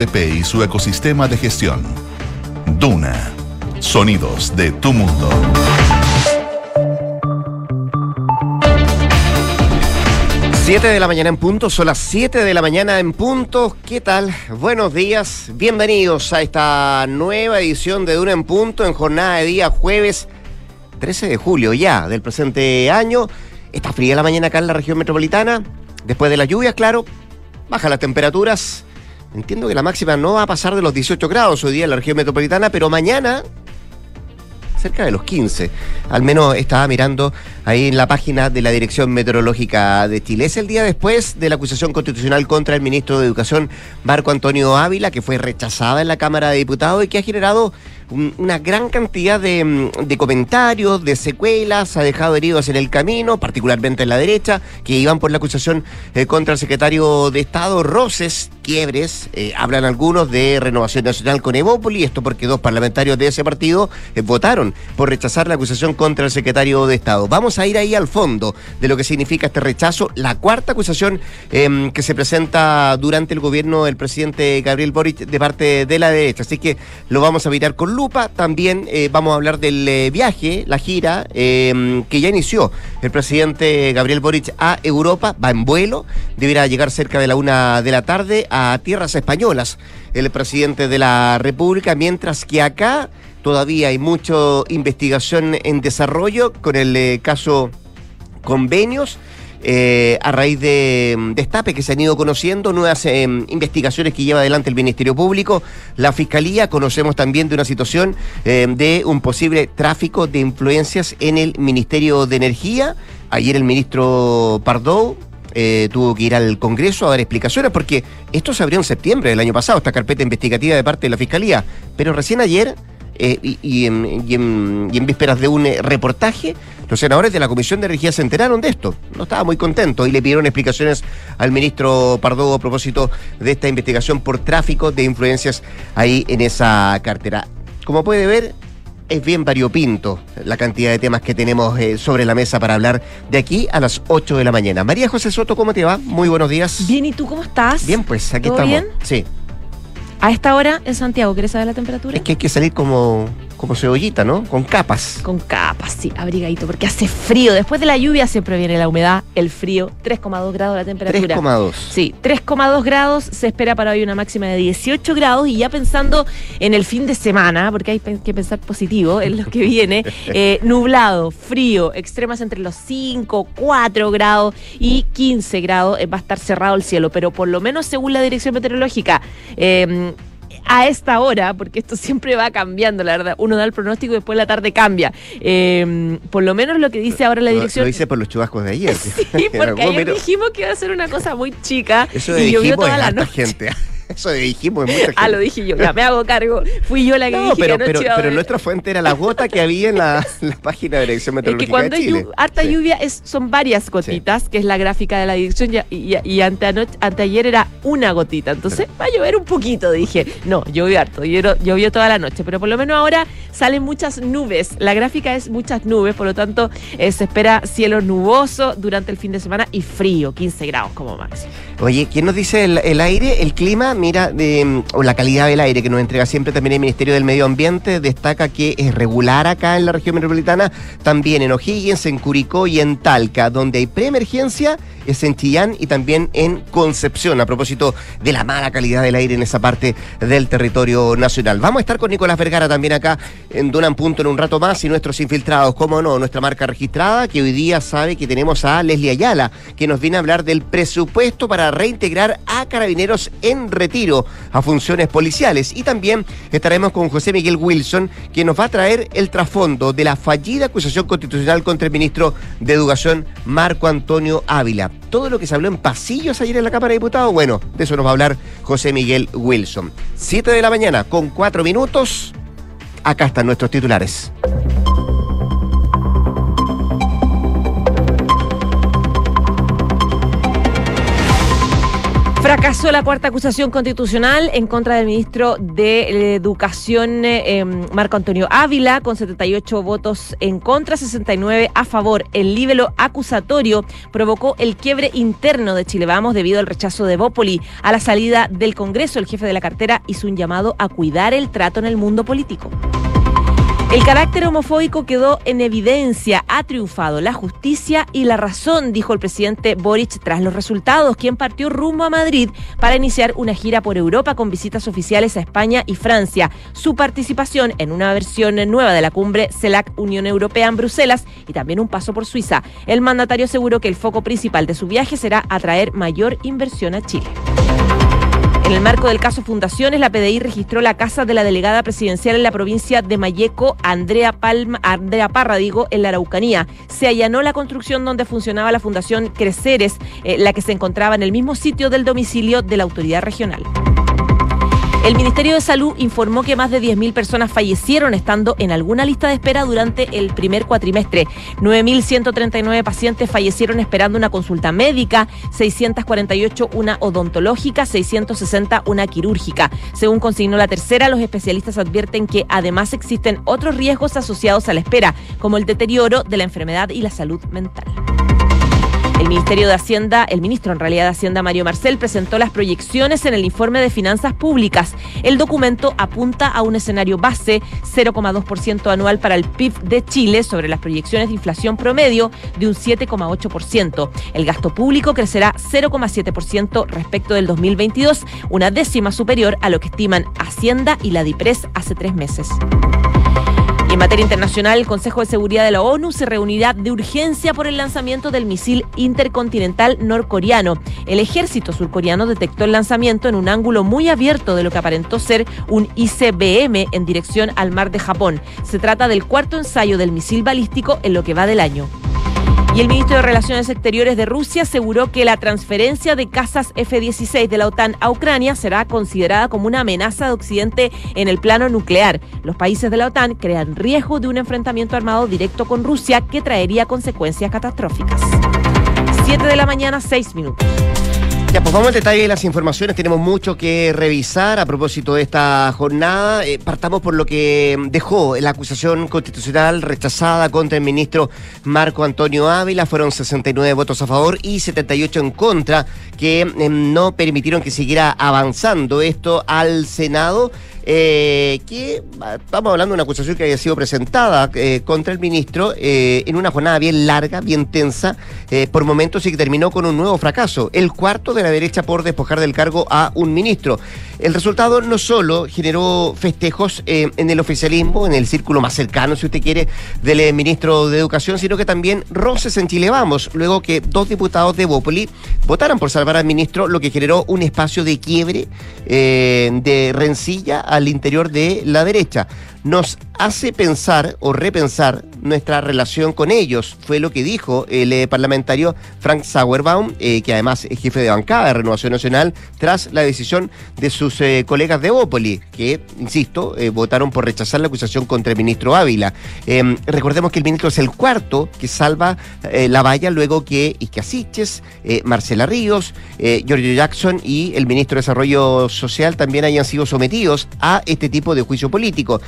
y su ecosistema de gestión. Duna. Sonidos de tu mundo. Siete de la mañana en punto, son las 7 de la mañana en punto. ¿Qué tal? Buenos días, bienvenidos a esta nueva edición de Duna en punto en jornada de día jueves 13 de julio ya del presente año. Está fría la mañana acá en la región metropolitana. Después de las lluvias, claro, bajan las temperaturas Entiendo que la máxima no va a pasar de los 18 grados hoy día en la región metropolitana, pero mañana cerca de los 15. Al menos estaba mirando ahí en la página de la Dirección Meteorológica de Chile. Es el día después de la acusación constitucional contra el ministro de Educación, Marco Antonio Ávila, que fue rechazada en la Cámara de Diputados y que ha generado una gran cantidad de, de, comentarios, de secuelas, ha dejado heridos en el camino, particularmente en la derecha, que iban por la acusación eh, contra el secretario de Estado, Roses, quiebres, eh, hablan algunos de Renovación Nacional con Evópoli, esto porque dos parlamentarios de ese partido eh, votaron por rechazar la acusación contra el secretario de Estado. Vamos a ir ahí al fondo de lo que significa este rechazo, la cuarta acusación em, que se presenta durante el gobierno del presidente Gabriel Boric de parte de la derecha, así que lo vamos a mirar con lupa. También eh, vamos a hablar del eh, viaje, la gira eh, que ya inició el presidente Gabriel Boric a Europa. Va en vuelo, deberá llegar cerca de la una de la tarde a tierras españolas el presidente de la República, mientras que acá todavía hay mucha investigación en desarrollo con el caso convenios eh, a raíz de mm, destape que se han ido conociendo, nuevas eh, investigaciones que lleva adelante el Ministerio Público, la Fiscalía, conocemos también de una situación eh, de un posible tráfico de influencias en el Ministerio de Energía. Ayer el ministro Pardo tuvo que ir al Congreso a dar explicaciones porque esto se abrió en septiembre del año pasado, esta carpeta investigativa de parte de la Fiscalía, pero recién ayer y, en, vísperas de un reportaje, los senadores de la Comisión de Energía se enteraron de esto. No estaba muy contento y le pidieron explicaciones al ministro Pardo a propósito de esta investigación por tráfico de influencias ahí en esa cartera. Como puede ver, es bien variopinto la cantidad de temas que tenemos eh, sobre la mesa para hablar de aquí a las 8 de la mañana. María José Soto, ¿cómo te va? Muy buenos días. Bien, ¿y tú cómo estás? Bien, pues aquí estamos. Bien? Sí. A esta hora en Santiago, ¿quieres saber la temperatura? Es que hay que salir como como cebollita, ¿no? Con capas. Con capas, sí, abrigadito, porque hace frío. Después de la lluvia siempre viene la humedad, el frío, 3,2 grados la temperatura. 3,2. Sí, 3,2 grados, se espera para hoy una máxima de 18 grados y ya pensando en el fin de semana, porque hay que pensar positivo en lo que viene, eh, nublado, frío, extremas entre los 5, 4 grados y 15 grados, eh, va a estar cerrado el cielo, pero por lo menos según la dirección meteorológica, eh, a esta hora, porque esto siempre va cambiando, la verdad. Uno da el pronóstico y después la tarde cambia. Em, por lo menos lo que dice ahora la dirección. Lo, dice por los chubascos de ayer. Sí, porque ayer dijimos que iba a ser una cosa muy chica Eso y llovió toda la noche. Gente. Eso dijimos mucha gente. Ah, lo dije yo, ya me hago cargo. Fui yo la que dije pero, que pero, pero nuestra fuente era la gota que había en la, página de la Dirección Meteorológica. Es que cuando hay harta lluvia es, son varias gotitas, que es la gráfica de la dirección, y, y, anteayer era una gotita. Entonces va a llover un poquito, dije. No, llovió harto, llovió, llovió toda la noche, pero por lo menos ahora salen muchas nubes. La gráfica es muchas nubes, por lo tanto eh, se espera cielo nuboso durante el fin de semana y frío, 15 grados como máximo. Oye, ¿quién nos dice el, aire, el clima? Mira, de, o la calidad del aire que nos entrega siempre también el Ministerio del Medio Ambiente, destaca que es regular acá en la región metropolitana, también en O'Higgins, en Curicó y en Talca, donde hay preemergencia es en Chillán y también en Concepción, a propósito de la mala calidad del aire en esa parte del territorio nacional. Vamos a estar con Nicolás Vergara también acá en Dunan Punto en un rato más y nuestros infiltrados, cómo no, nuestra marca registrada, que hoy día sabe que tenemos a Leslie Ayala, que nos viene a hablar del presupuesto para reintegrar a carabineros en retiro a funciones policiales. Y también estaremos con José Miguel Wilson, quien nos va a traer el trasfondo de la fallida acusación constitucional contra el ministro de Educación, Marco Antonio Ávila todo lo que se habló en pasillos ayer en la Cámara de Diputados, bueno, de eso nos va a hablar José Miguel Wilson. Siete de la mañana con cuatro minutos. Acá están nuestros titulares. Fracasó la cuarta acusación constitucional en contra del ministro de Educación, em, Marco Antonio Ávila, con 78 votos en contra, 69 a favor. El líbelo acusatorio provocó el quiebre interno de Chile Vamos debido al rechazo de Bópoli. A la salida del Congreso, el jefe de la cartera hizo un llamado a cuidar el trato en el mundo político. El carácter homofóbico quedó en evidencia. Ha triunfado la justicia y la razón, dijo el presidente Boric tras los resultados, quien partió rumbo a Madrid para iniciar una gira por Europa con visitas oficiales a España y Francia. Su participación en una versión nueva de la cumbre CELAC Unión Europea en Bruselas y también un paso por Suiza. El mandatario aseguró que el foco principal de su viaje será atraer mayor inversión a Chile. En el marco del caso Fundaciones, la PDI registró la casa de la delegada presidencial en la provincia de Mayeco, Andrea, Palma, Parra, digo, en la Araucanía. Se allanó la construcción donde funcionaba la Fundación Creceres, eh, la que se encontraba en el mismo sitio del domicilio de la autoridad regional. El Ministerio de Salud informó que más de 10.000 personas fallecieron estando en alguna lista de espera durante el primer cuatrimestre. 9.139 pacientes fallecieron esperando una consulta médica, 648 una odontológica, 660 una quirúrgica. Según consignó la tercera, los especialistas advierten que además existen otros riesgos asociados a la espera, como el deterioro de la enfermedad y la salud mental. El Ministerio de Hacienda, el ministro en realidad de Hacienda Mario Marcel presentó las proyecciones en el informe de finanzas públicas. El documento apunta a un escenario base 0,2% anual para el PIB de Chile sobre las proyecciones de inflación promedio de un 7,8%. El gasto público crecerá 0,7% respecto del 2022, una décima superior a lo que estiman Hacienda y la DIPRES hace tres meses. En materia internacional, el Consejo de Seguridad de la ONU se reunirá de urgencia por el lanzamiento del misil intercontinental norcoreano. El ejército surcoreano detectó el lanzamiento en un ángulo muy abierto de lo que aparentó ser un ICBM en dirección al mar de Japón. Se trata del cuarto ensayo del misil balístico en lo que va del año. Y el ministro de Relaciones Exteriores de Rusia aseguró que la transferencia de casas F-16 de la OTAN a Ucrania será considerada como una amenaza de Occidente en el plano nuclear. Los países de la OTAN crean riesgo de un enfrentamiento armado directo con Rusia que traería consecuencias catastróficas. 7 de la mañana, 6 minutos. Pues vamos al detalle de las informaciones. Tenemos mucho que revisar a propósito de esta jornada. Eh, partamos por lo que dejó la acusación constitucional rechazada contra el ministro Marco Antonio Ávila. Fueron 69 votos a favor y 78 en contra, que eh, no permitieron que siguiera avanzando esto al Senado eh, que estamos hablando de una acusación que había sido presentada eh, contra el ministro eh, en una jornada bien larga, bien tensa, por momentos y que terminó con un nuevo fracaso, el cuarto de la derecha por despojar del cargo a un ministro. El resultado no solo generó festejos en el oficialismo, en el círculo más cercano, si usted quiere, del ministro de Educación, sino que también roces en Chile Vamos, luego que dos diputados de Bópoli votaran por salvar al ministro, lo que generó un espacio de quiebre, de rencilla al interior de la derecha. Nos hace pensar o repensar nuestra relación con ellos. Fue lo que dijo el eh, parlamentario Frank Sauerbaum, eh, que además es jefe de bancada de Renovación Nacional, tras la decisión de sus eh, colegas de Ópoli, que, insisto, votaron por rechazar la acusación contra el ministro Ávila. Em, recordemos que el ministro es el cuarto que salva la valla luego que Isquiasiches, Marcela Ríos, Giorgio Jackson y el ministro de Desarrollo Social también hayan sido sometidos a este tipo de juicio político.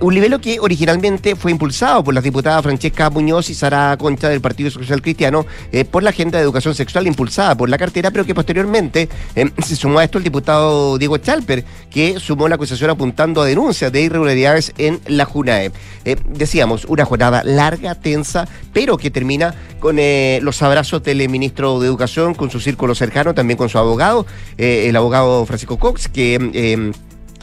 un nivel que originalmente fue impulsado por las diputadas Francesca Muñoz y Sara Concha del Partido Social Cristiano eh, por la agenda de educación sexual impulsada por la cartera, pero que posteriormente eh, se sumó a esto el diputado Diego Chalper, que sumó la acusación apuntando a denuncias de irregularidades en la JUNAE. Eh, decíamos, una jornada larga, tensa, pero que termina con los abrazos del ministro de Educación, con su círculo cercano, también con su abogado, el abogado Francisco Cox, que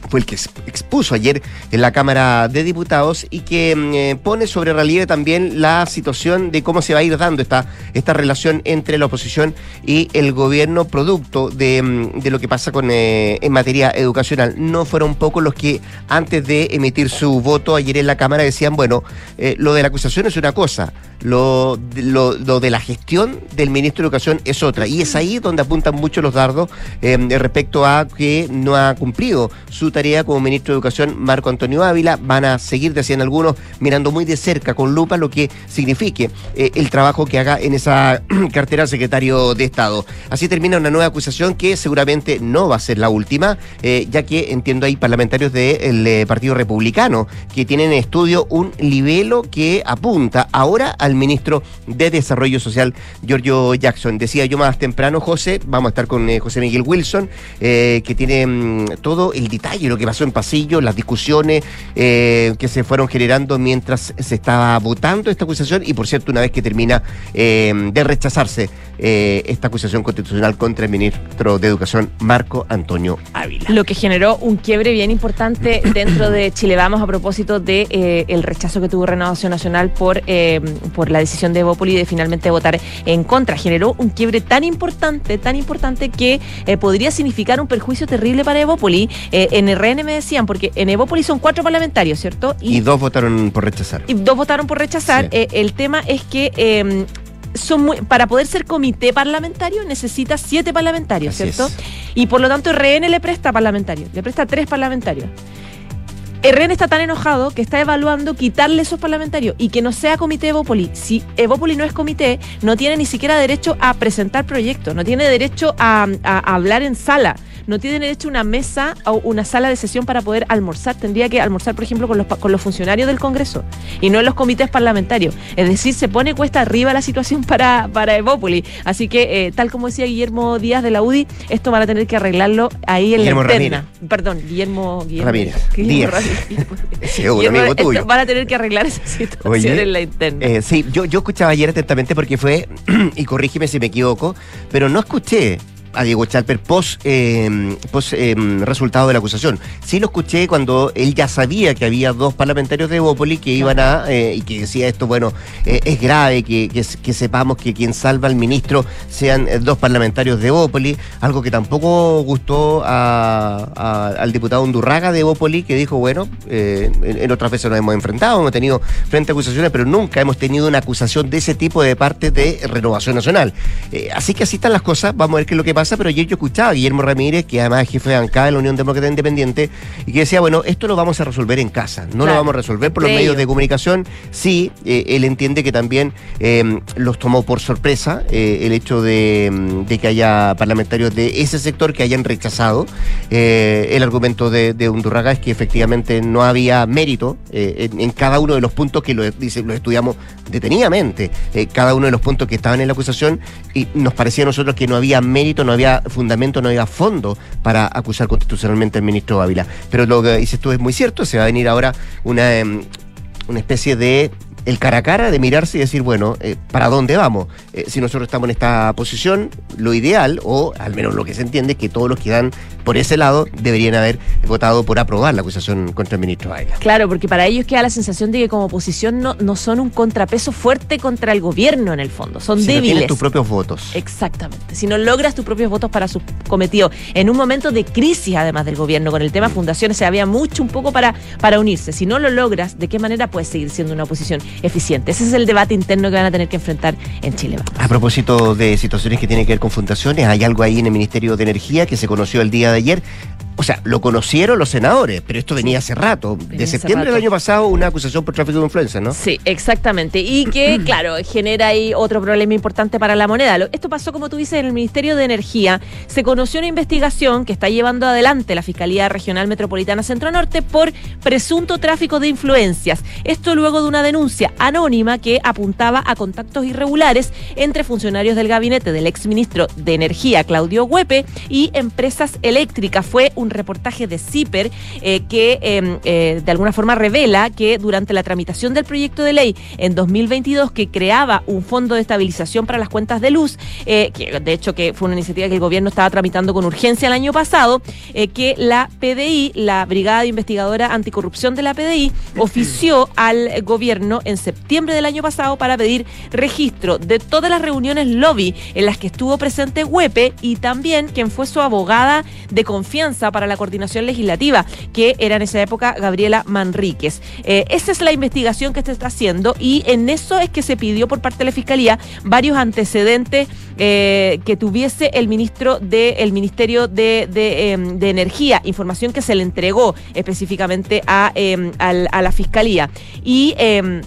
fue el que expuso ayer en la Cámara de Diputados y que mm, eh, pone sobre relieve también la situación de cómo se va a ir dando esta, esta relación entre la oposición y el gobierno producto de, mm, lo que pasa con eh, en materia educacional. No fueron pocos los que antes de emitir su voto ayer en la Cámara decían, bueno, eh, lo de la acusación es una cosa, lo, lo, de la gestión del ministro de Educación es otra. Y es ahí donde apuntan mucho los dardos eh, respecto a que no ha cumplido su tarea como ministro de Educación Marco Antonio Ávila. Van a seguir, decían algunos, mirando muy de cerca, con lupa, lo que signifique eh, el trabajo que haga en esa cartera secretario de Estado. Así termina una nueva acusación que seguramente no va a ser la última, eh, ya que entiendo hay parlamentarios del Partido Republicano que tienen en estudio un libelo que apunta ahora al ministro de Desarrollo Social, Giorgio Jackson. Decía yo más temprano, José, vamos a estar con eh, José Miguel Wilson, eh, que tiene mm, todo el detalle, lo que pasó en pasillo, las discusiones eh, que se fueron generando mientras se estaba votando esta acusación y, por cierto, una vez que termina de rechazarse esta acusación constitucional contra el ministro de Educación, Marco Antonio Ávila. Lo que generó un quiebre bien importante dentro de Chile Vamos a propósito de el rechazo que tuvo Renovación Nacional por, por la decisión de Evópoli de finalmente votar en contra. Generó un quiebre tan importante, tan importante que eh, podría significar un perjuicio terrible para Evópoli. Eh, en RN me decían, porque en Evópoli son cuatro parlamentarios, ¿cierto? Y, dos votaron por rechazar. Y dos votaron por rechazar. Eh, el tema es que em, son para poder ser comité parlamentario necesita siete parlamentarios, ¿cierto? Y por lo tanto RN le presta parlamentarios, le presta tres parlamentarios. RN está tan enojado que está evaluando quitarle esos parlamentarios y que no sea comité Evópoli. Si Evópoli no es comité, no tiene ni siquiera derecho a presentar proyectos, no tiene derecho a hablar en sala no tiene derecho a una mesa o una sala de sesión para poder almorzar. Tendría que almorzar, por ejemplo, con los, con los funcionarios del Congreso y no en los comités parlamentarios. Es decir, se pone cuesta arriba la situación para, para Evópoli. Así que, eh, tal como decía Guillermo Díaz de la UDI, esto van a tener que arreglarlo ahí en Guillermo la interna. Perdón, Guillermo, Guillermo Ramírez. Guillermo amigo tuyo. Van a tener que arreglar esa situación en la interna. Eh, sí, yo, yo escuchaba ayer atentamente porque fue, y corrígeme si me equivoco, pero no escuché a Diego Chalper post, eh, eh, resultado de la acusación. Sí lo escuché cuando él ya sabía que había dos parlamentarios de Evópoli que iban a, eh, y que decía esto, bueno, es grave que, que, sepamos que quien salva al ministro sean dos parlamentarios de Evópoli, algo que tampoco gustó al diputado Undurraga de Evópoli, que dijo, bueno, en, otras veces nos hemos enfrentado, hemos tenido frente a acusaciones, pero nunca hemos tenido una acusación de ese tipo de parte de Renovación Nacional. así que así están las cosas, vamos a ver qué es lo que pasa pero ayer yo escuchaba a Guillermo Ramírez, que además es jefe de ANCA de la Unión Demócrata Independiente, y que decía, bueno, esto lo vamos a resolver en casa, no lo vamos a resolver por los medios de comunicación. Sí, eh, él entiende que también em, los tomó por sorpresa eh, el hecho em, de, que haya parlamentarios de ese sector que hayan rechazado. Eh, el argumento de, de, Undurraga es que efectivamente no había mérito en, cada uno de los puntos que lo, dice, lo estudiamos detenidamente, cada uno de los puntos que estaban en la acusación, y nos parecía a nosotros que no había mérito, no había fundamento, no había fondo para acusar constitucionalmente al ministro Ávila. Pero lo que dices tú es muy cierto, se va a venir ahora una, em, una especie de el cara a cara de mirarse y decir, bueno, eh, ¿para dónde vamos? Eh, si nosotros estamos en esta posición, lo ideal, o al menos lo que se entiende, es que todos los que dan por ese lado deberían haber votado por aprobar la acusación contra el ministro Ayla. Claro, porque para ellos queda la sensación de que como oposición no, no son un contrapeso fuerte contra el gobierno en el fondo, son si débiles. No tus propios votos. Exactamente. Si no logras tus propios votos para su cometido, en un momento de crisis además del gobierno, con el tema fundaciones, se había mucho un poco para, para unirse. Si no lo logras, ¿de qué manera puedes seguir siendo una oposición eficiente? Ese es el debate interno que van a tener que enfrentar en Chile. A propósito de situaciones que tienen que ver con fundaciones, hay algo ahí en el Ministerio de Energía que se conoció el día de ayer o sea, lo conocieron los senadores, pero esto venía hace rato. de septiembre del año pasado, una acusación por tráfico de influencia, ¿no? Sí, exactamente. Y que, claro, genera ahí otro problema importante para la moneda. Esto pasó, como tú dices, en el Ministerio de Energía. Se conoció una investigación que está llevando adelante la Fiscalía Regional Metropolitana Centro Norte por presunto tráfico de influencias. Esto luego de una denuncia anónima que apuntaba a contactos irregulares entre funcionarios del gabinete del exministro de Energía, Claudio Huepe, y empresas eléctricas. Fue un un reportaje de CIPER eh, que em, eh, de alguna forma revela que durante la tramitación del proyecto de ley en 2022 que creaba un fondo de estabilización para las cuentas de luz, eh, que de hecho que fue una iniciativa que el gobierno estaba tramitando con urgencia el año pasado, que la PDI, la Brigada Investigadora Anticorrupción de la PDI, ofició al gobierno en septiembre del año pasado para pedir registro de todas las reuniones lobby en las que estuvo presente Huepe y también quien fue su abogada de confianza para la Coordinación Legislativa, que era en esa época Gabriela Manríquez. Eh, esa es la investigación que se está haciendo y en eso es que se pidió por parte de la Fiscalía varios antecedentes eh, que tuviese el ministro del Ministerio de, em, de, Energía, información que se le entregó específicamente a, em, a la Fiscalía. Y em,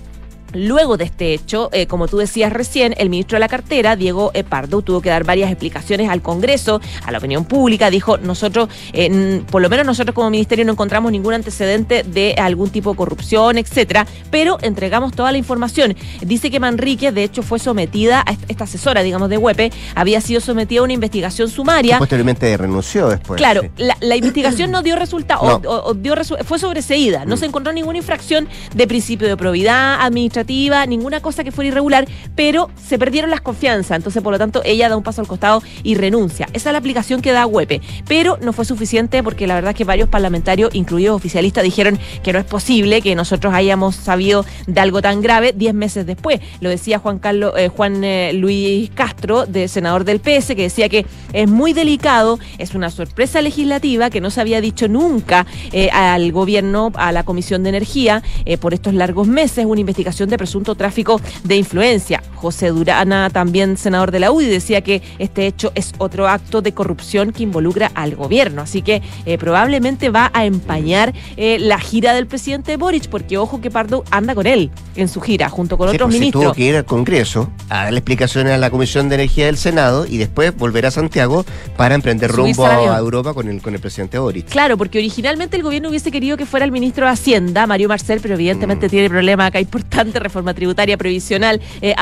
Luego de este hecho, eh, como tú decías recién, el ministro de la cartera, Diego Epardo, tuvo que dar varias explicaciones al Congreso, a la opinión pública. Dijo, nosotros, eh, por lo menos nosotros como ministerio no encontramos ningún antecedente de algún tipo de corrupción, etcétera, pero entregamos toda la información. Dice que Manrique, de hecho, fue sometida, a esta asesora, digamos, de WEPE, había sido sometida a una investigación sumaria. Posteriormente renunció después. Claro, la, investigación no dio resultado, o, dio fue sobreseída. No mm. se encontró ninguna infracción de principio de probidad ninguna cosa que fuera irregular, pero se perdieron las confianzas. Entonces, por lo tanto, ella da un paso al costado y renuncia. Esa es la aplicación que da WEPE. Pero no fue suficiente porque la verdad es que varios parlamentarios, incluidos oficialistas, dijeron que no es posible que nosotros hayamos sabido de algo tan grave diez meses después. Lo decía Juan Carlos, eh, Juan eh, Luis Castro, de senador del PS, que decía que es muy delicado, es una sorpresa legislativa que no se había dicho nunca eh, al gobierno, a la Comisión de Energía, por estos largos meses, una investigación de presunto tráfico de influencia. José Durana, también senador de la UDI, decía que este hecho es otro acto de corrupción que involucra al gobierno. Así que eh, probablemente va a empañar eh, la gira del presidente Boric, porque ojo que Pardo anda con él en su gira, junto con otros pues, ministros. tuvo que ir al Congreso a dar explicaciones a la Comisión de Energía del Senado y después volver a Santiago para emprender rumbo a, Europa con el, con el presidente Boric. Claro, porque originalmente el gobierno hubiese querido que fuera el ministro de Hacienda, Mario Marcel, pero evidentemente mm. tiene problemas acá reforma tributaria previsional eh,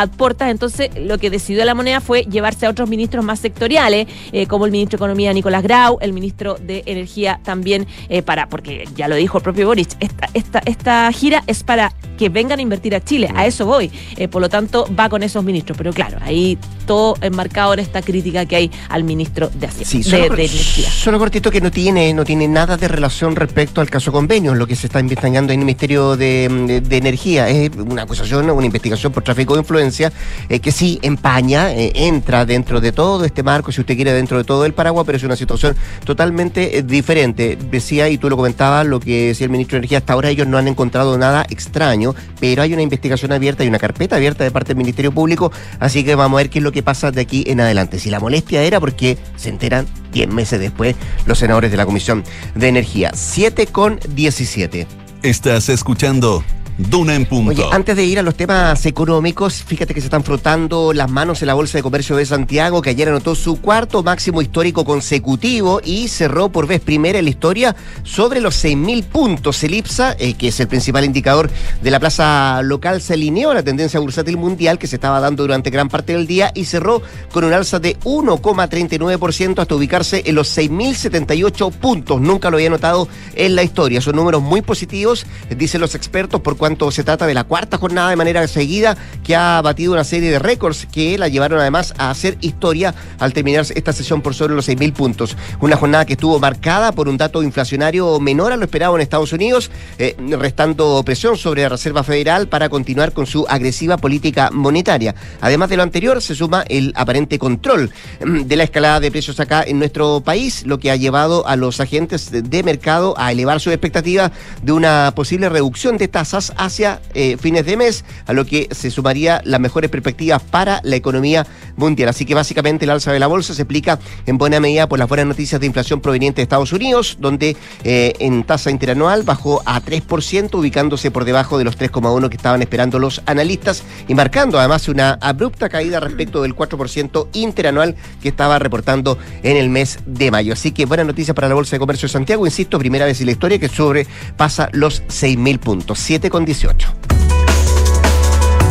entonces lo que decidió la moneda fue llevarse a otros ministros más sectoriales, eh, como el ministro de Economía Nicolás Grau, el ministro de Energía también, eh, para, porque ya lo dijo el propio Boric, esta, esta, esta gira es para que vengan a invertir a Chile, a eso voy, eh, por lo tanto va con esos ministros, pero claro, ahí todo enmarcado en esta crítica que hay al ministro de Hacienda, de, Energía. Solo cortito que no tiene, no tiene nada de relación respecto al caso convenio, lo que se está investigando en el Ministerio de, de Energía, es una acusación, una investigación por tráfico de influencia, eh, que sí empaña, eh, entra dentro de todo este marco, si usted quiere, dentro de todo el paraguas, pero es una situación totalmente eh, diferente. Decía, y tú lo comentabas, lo que decía el ministro de Energía, hasta ahora ellos no han encontrado nada extraño, pero hay una investigación abierta y una carpeta abierta de parte del Ministerio Público, así que vamos a ver qué es lo que pasa de aquí en adelante. Si la molestia era porque se enteran 10 meses después los senadores de la Comisión de Energía. 7 con 17. Estás escuchando Duna en punto. Antes de ir a los temas económicos, fíjate que se están frotando las manos en la Bolsa de Comercio de Santiago, que ayer anotó su cuarto máximo histórico consecutivo y cerró por vez primera en la historia sobre los 6.000 puntos. Elipsa, eh, que es el principal indicador de la plaza local, se alineó a la tendencia bursátil mundial que se estaba dando durante gran parte del día y cerró con un alza de 1,39% hasta ubicarse en los 6.078 puntos. Nunca lo había notado en la historia. Son números muy positivos, dicen los expertos, por cuanto se trata de la cuarta jornada de manera seguida que ha batido una serie de récords que la llevaron además a hacer historia al terminar esta sesión por sobre los 6.000 puntos. Una jornada que estuvo marcada por un dato inflacionario menor a lo esperado en Estados Unidos, eh, restando presión sobre la Reserva Federal para continuar con su agresiva política monetaria. Además de lo anterior, se suma el aparente control mm, de la escalada de precios acá en nuestro país, lo que ha llevado a los agentes de mercado a elevar su expectativa de una posible reducción de tasas hacia eh, fines de mes, a lo que se sumaría las mejores perspectivas para la economía mundial. Así que básicamente el alza de la bolsa se explica en buena medida por las buenas noticias de inflación proveniente de Estados Unidos, donde eh, en tasa interanual bajó a 3%, ubicándose por debajo de los 3,1 que estaban esperando los analistas y marcando además una abrupta caída respecto del 4% interanual que estaba reportando en el mes de mayo. Así que buena noticia para la Bolsa de Comercio de Santiago, insisto, primera vez en la historia que sobrepasa los 6.000 puntos. 7 con 18.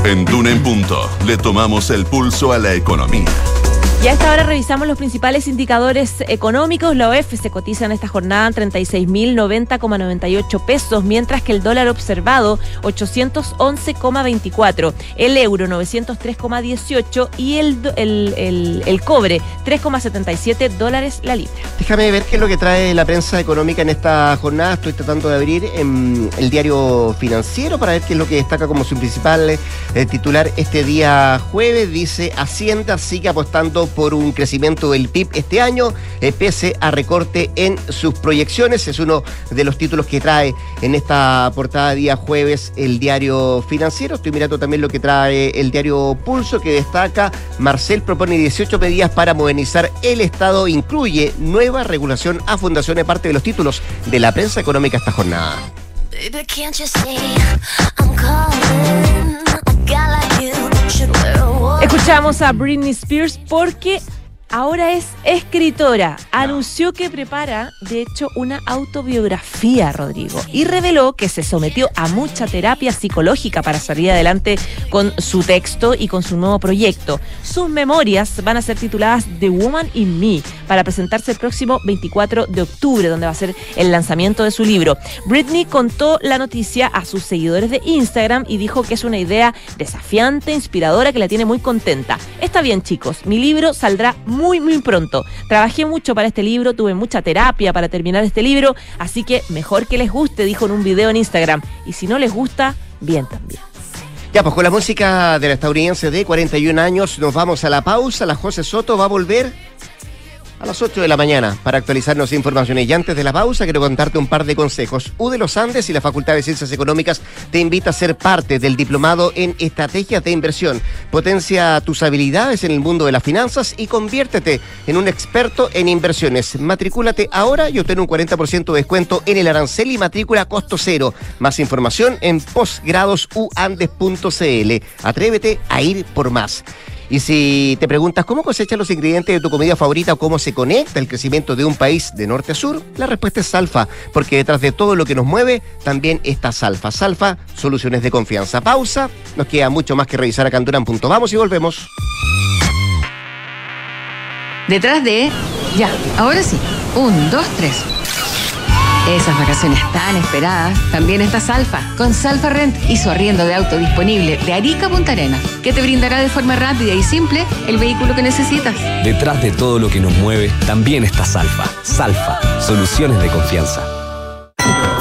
En Duna en Punto le tomamos el pulso a la economía. Y a esta hora revisamos los principales indicadores económicos. La OEF se cotiza en esta jornada en 36.090,98 pesos, mientras que el dólar observado 811,24, el euro 903,18 y el, el, el, cobre 3,77 dólares la libra. Déjame ver qué es lo que trae la prensa económica en esta jornada. Estoy tratando de abrir en el diario financiero para ver qué es lo que destaca como su principal eh, titular este día jueves. Dice Hacienda sigue apostando por un crecimiento del PIB este año, eh, pese a recorte en sus proyecciones. Es uno de los títulos que trae en esta portada día jueves el diario financiero. Estoy mirando también lo que trae el diario Pulso, que destaca, Marcel propone 18 medidas para modernizar el Estado, incluye nueva regulación a fundaciones, parte de los títulos de la prensa económica esta jornada. Escuchamos a Britney Spears porque ahora es escritora. Anunció que prepara, de hecho, una autobiografía, Rodrigo, y reveló que se sometió a mucha terapia psicológica para salir adelante con su texto y con su nuevo proyecto. Sus memorias van a ser tituladas The Woman in Me para presentarse el próximo 24 de octubre, donde va a ser el lanzamiento de su libro. Britney contó la noticia a sus seguidores de Instagram y dijo que es una idea desafiante, inspiradora, que la tiene muy contenta. Está bien, chicos, mi libro saldrá muy, muy pronto. Trabajé mucho para este libro, tuve mucha terapia para terminar este libro, así que mejor que les guste, dijo en un video en Instagram. Y si no les gusta, bien también. Ya, pues con la música de la estadounidense de 41 años nos vamos a la pausa. La José Soto va a volver a las 8 de la mañana para actualizarnos informaciones. Y antes de la pausa, quiero contarte un par de consejos. U de los Andes y la Facultad de Ciencias Económicas te invita a ser parte del diplomado en estrategias de inversión. Potencia tus habilidades en el mundo de las finanzas y conviértete en un experto en inversiones. Matricúlate ahora y obtén un 40% de descuento en el arancel y matrícula costo cero. Más información en posgradosuandes.cl. Atrévete a ir por más. Y si te preguntas cómo cosechas los ingredientes de tu comida favorita o cómo se conecta el crecimiento de un país de norte a sur, la respuesta es Salfa, porque detrás de todo lo que nos mueve también está Salfa. Salfa, soluciones de confianza. Pausa, nos queda mucho más que revisar acá en Durán. Vamos y volvemos. Detrás de... Ya, ahora sí. Un, dos, tres. Esas vacaciones tan esperadas, también está Salfa, con Salfa Rent y su arriendo de auto disponible de Arica Punta Arena, que te brindará de forma rápida y simple el vehículo que necesitas. Detrás de todo lo que nos mueve, también está Salfa. Salfa, soluciones de confianza.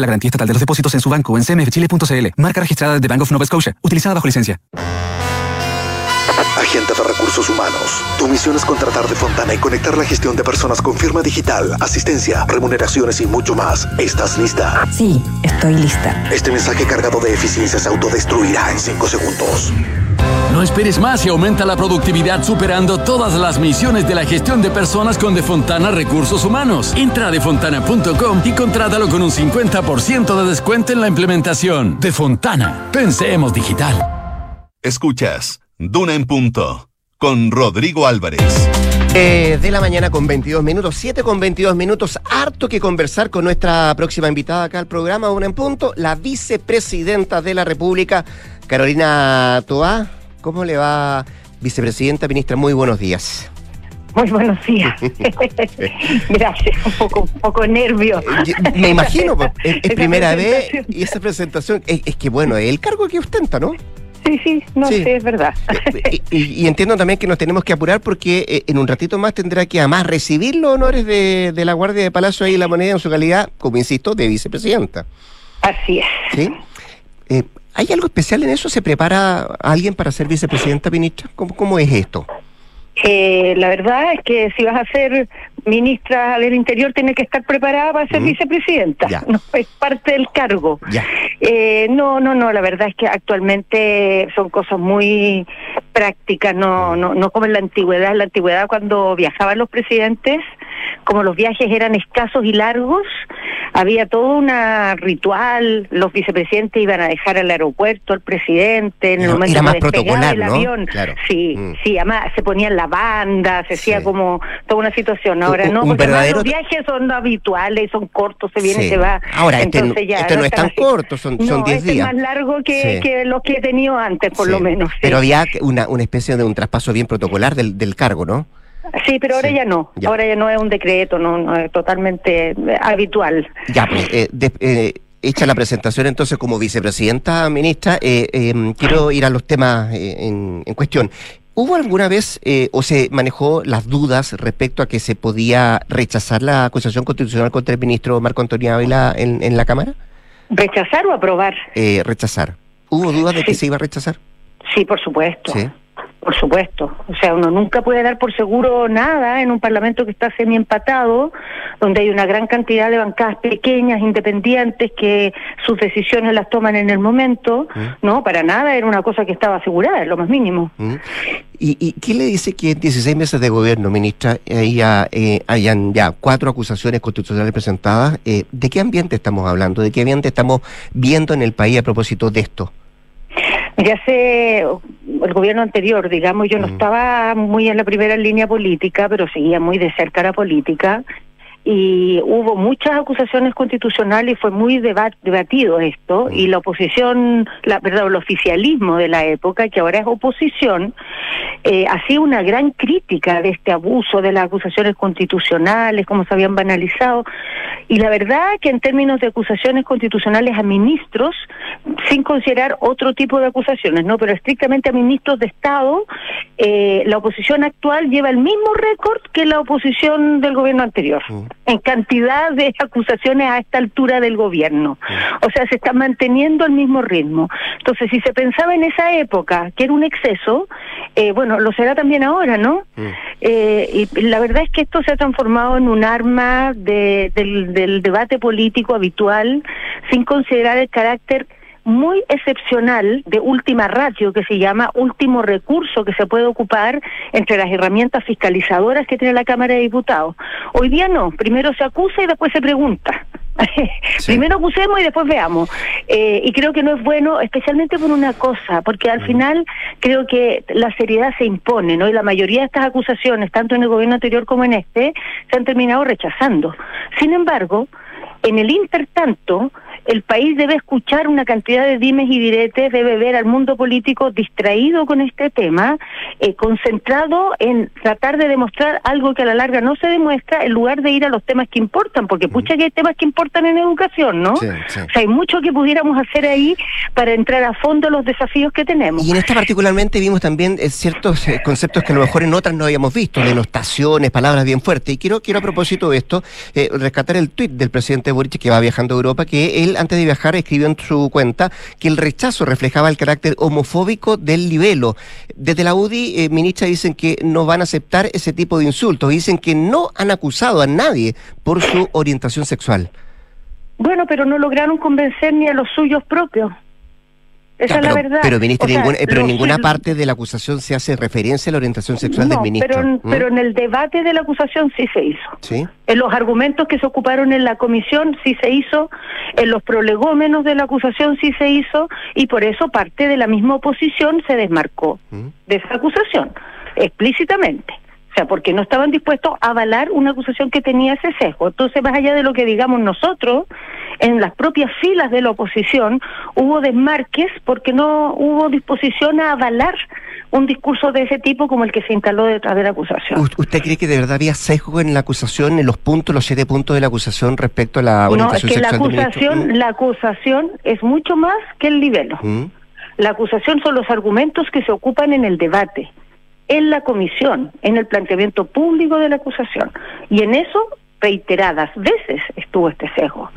la garantía estatal de los depósitos en su banco en cmfchile.cl. Marca registrada de Bank of Nova Scotia. Utilizada bajo licencia. Agente de Recursos Humanos. Tu misión es contratar de Fontana y conectar la gestión de personas con firma digital, asistencia, remuneraciones y mucho más. ¿Estás lista? Sí, estoy lista. Este mensaje cargado de eficiencia se autodestruirá en 5 segundos. No esperes más y aumenta la productividad superando todas las misiones de la gestión de personas con Defontana Recursos Humanos. Entra a defontana.com y contrátalo con un 50% de descuento en la implementación. Defontana. Pensemos digital. Escuchas Duna en Punto con Rodrigo Álvarez. Eh, de la mañana con 22 minutos, 7 con 22 minutos, harto que conversar con nuestra próxima invitada acá al programa, Duna en Punto, la vicepresidenta de la República, Carolina Toá. ¿Cómo le va, vicepresidenta, ministra? Muy buenos días. Muy buenos días. Gracias, un poco, un poco nervio. Eh, Me imagino, pues, es, es primera vez y esa presentación, es, es que bueno, es el cargo que ostenta, ¿no? Sí, sí, no Sí. sé, es verdad. Y, y- y entiendo también que nos tenemos que apurar porque eh, en un ratito más tendrá que además recibir los honores de, de la Guardia de Palacio ahí la moneda en su calidad, como insisto, de vicepresidenta. Así es. ¿Sí? Eh, ¿Hay algo especial en eso? ¿Se prepara alguien para ser vicepresidenta, ministra? ¿Cómo, cómo es esto? Eh, la verdad es que si vas a ser ministra del Interior, tienes que estar preparada para ser Mm. vicepresidenta. Ya. No, es parte del cargo. Ya. Eh, no, no, no, la verdad es que actualmente son cosas muy prácticas, no, no, no como en la antigüedad. En la antigüedad cuando viajaban los presidentes, como los viajes eran escasos y largos, había todo una ritual, los vicepresidentes iban a dejar al aeropuerto al presidente en el momento era más que despegaba el ¿no? avión. Claro. Sí, Mm. sí, además se ponían la banda, se hacía como toda una situación. Ahora Un- no, un porque verdadero- los viajes son habituales, son cortos, se viene Sí. y se va. Ahora, este, Entonces ya este no es tan así. corto, son son No, 10 este días. es más largo que, Sí. que los que he tenido antes, por lo menos. Pero había una, una especie de un traspaso bien protocolar del, del cargo, ¿no? Sí, pero ahora ya no. ya. Ahora ya no es un decreto, no, no es totalmente eh, habitual. Ya, pues, eh, de- eh, hecha la presentación entonces como vicepresidenta, ministra, eh, eh, quiero ir a los temas eh, en, en cuestión. ¿Hubo alguna vez eh, o se manejó las dudas respecto a que se podía rechazar la acusación constitucional contra el ministro Marco Antonio Ávila en, en la Cámara? ¿Rechazar o aprobar? Eh, rechazar. ¿Hubo dudas de que se iba a rechazar? Sí, por supuesto. Sí. Por supuesto. O sea, uno nunca puede dar por seguro nada en un parlamento que está semi empatado, donde hay una gran cantidad de bancadas pequeñas, independientes, que sus decisiones las toman en el momento. No, para nada era una cosa que estaba asegurada, es lo más mínimo. ¿Mm? ¿Y, y qué le dice que en 16 meses de gobierno, ministra, haya, eh, hayan ya cuatro acusaciones constitucionales presentadas? Eh, ¿De qué ambiente estamos hablando? ¿De qué ambiente estamos viendo en el país a propósito de esto? Ya sé, el gobierno anterior, digamos, yo no estaba muy en la primera línea política, pero seguía muy de cerca la política. Y hubo muchas acusaciones constitucionales y fue muy deba- debatido esto. Y la oposición, la, perdón, el oficialismo de la época, que ahora es oposición, eh, hacía una gran crítica de este abuso de las acusaciones constitucionales, cómo se habían banalizado. Y la verdad que en términos de acusaciones constitucionales a ministros, sin considerar otro tipo de acusaciones, no, pero estrictamente a ministros de Estado, eh, la oposición actual lleva el mismo récord que la oposición del gobierno anterior, en cantidad de acusaciones a esta altura del gobierno. O sea, se está manteniendo el mismo ritmo. Entonces, si se pensaba en esa época que era un exceso, eh, bueno, lo será también ahora, ¿no? Eh, y la verdad es que esto se ha transformado en un arma de- del, del debate político habitual, sin considerar el carácter muy excepcional de última ratio, que se llama último recurso que se puede ocupar entre las herramientas fiscalizadoras que tiene la Cámara de Diputados. Hoy día no, primero se acusa y después se pregunta. Primero acusemos y después veamos. Eh, y creo que no es bueno, especialmente por una cosa, porque al final creo que la seriedad se impone, ¿no? Y la mayoría de estas acusaciones, tanto en el gobierno anterior como en este, se han terminado rechazando. Sin embargo, en el intertanto, el país debe escuchar una cantidad de dimes y diretes, debe ver al mundo político distraído con este tema, eh, concentrado en tratar de demostrar algo que a la larga no se demuestra, en lugar de ir a los temas que importan, porque pucha que hay temas que importan en educación, ¿no? Sí, sí. O sea, hay mucho que pudiéramos hacer ahí para entrar a fondo los desafíos que tenemos. Y en esta particularmente vimos también eh, ciertos eh, conceptos que a lo mejor en otras no habíamos visto, denostaciones, palabras bien fuertes. Y quiero, quiero a propósito de esto, eh, rescatar el tuit del presidente Boric que va viajando a Europa, que él antes de viajar escribió en su cuenta que el rechazo reflejaba el carácter homofóbico del libelo. Desde la UDI, eh, ministra, dicen que no van a aceptar ese tipo de insultos. Dicen que no han acusado a nadie por su orientación sexual. Bueno, pero no lograron convencer ni a los suyos propios. Esa es la pero, verdad. pero, O sea, eh, pero en ninguna parte de la acusación se hace referencia a la orientación sexual del ministro. Pero, en- ¿Mm? pero en el debate de la acusación sí se hizo. ¿Sí? En los argumentos que se ocuparon en la comisión sí se hizo, en los prolegómenos de la acusación sí se hizo, y por eso parte de la misma oposición se desmarcó de esa acusación, explícitamente. O sea, porque no estaban dispuestos a avalar una acusación que tenía ese sesgo. Entonces, más allá de lo que digamos nosotros, en las propias filas de la oposición hubo desmarques porque no hubo disposición a avalar un discurso de ese tipo como el que se instaló detrás de la acusación. ¿U- ¿Usted cree que de verdad había sesgo en la acusación, en los puntos, los siete puntos de la acusación respecto a la No, es orientación que la del acusación, la acusación es mucho más que el libelo. ¿Mm? La acusación son los argumentos que se ocupan en el debate, en la comisión, en el planteamiento público de la acusación. Y en eso, reiteradas veces, estuvo este sesgo.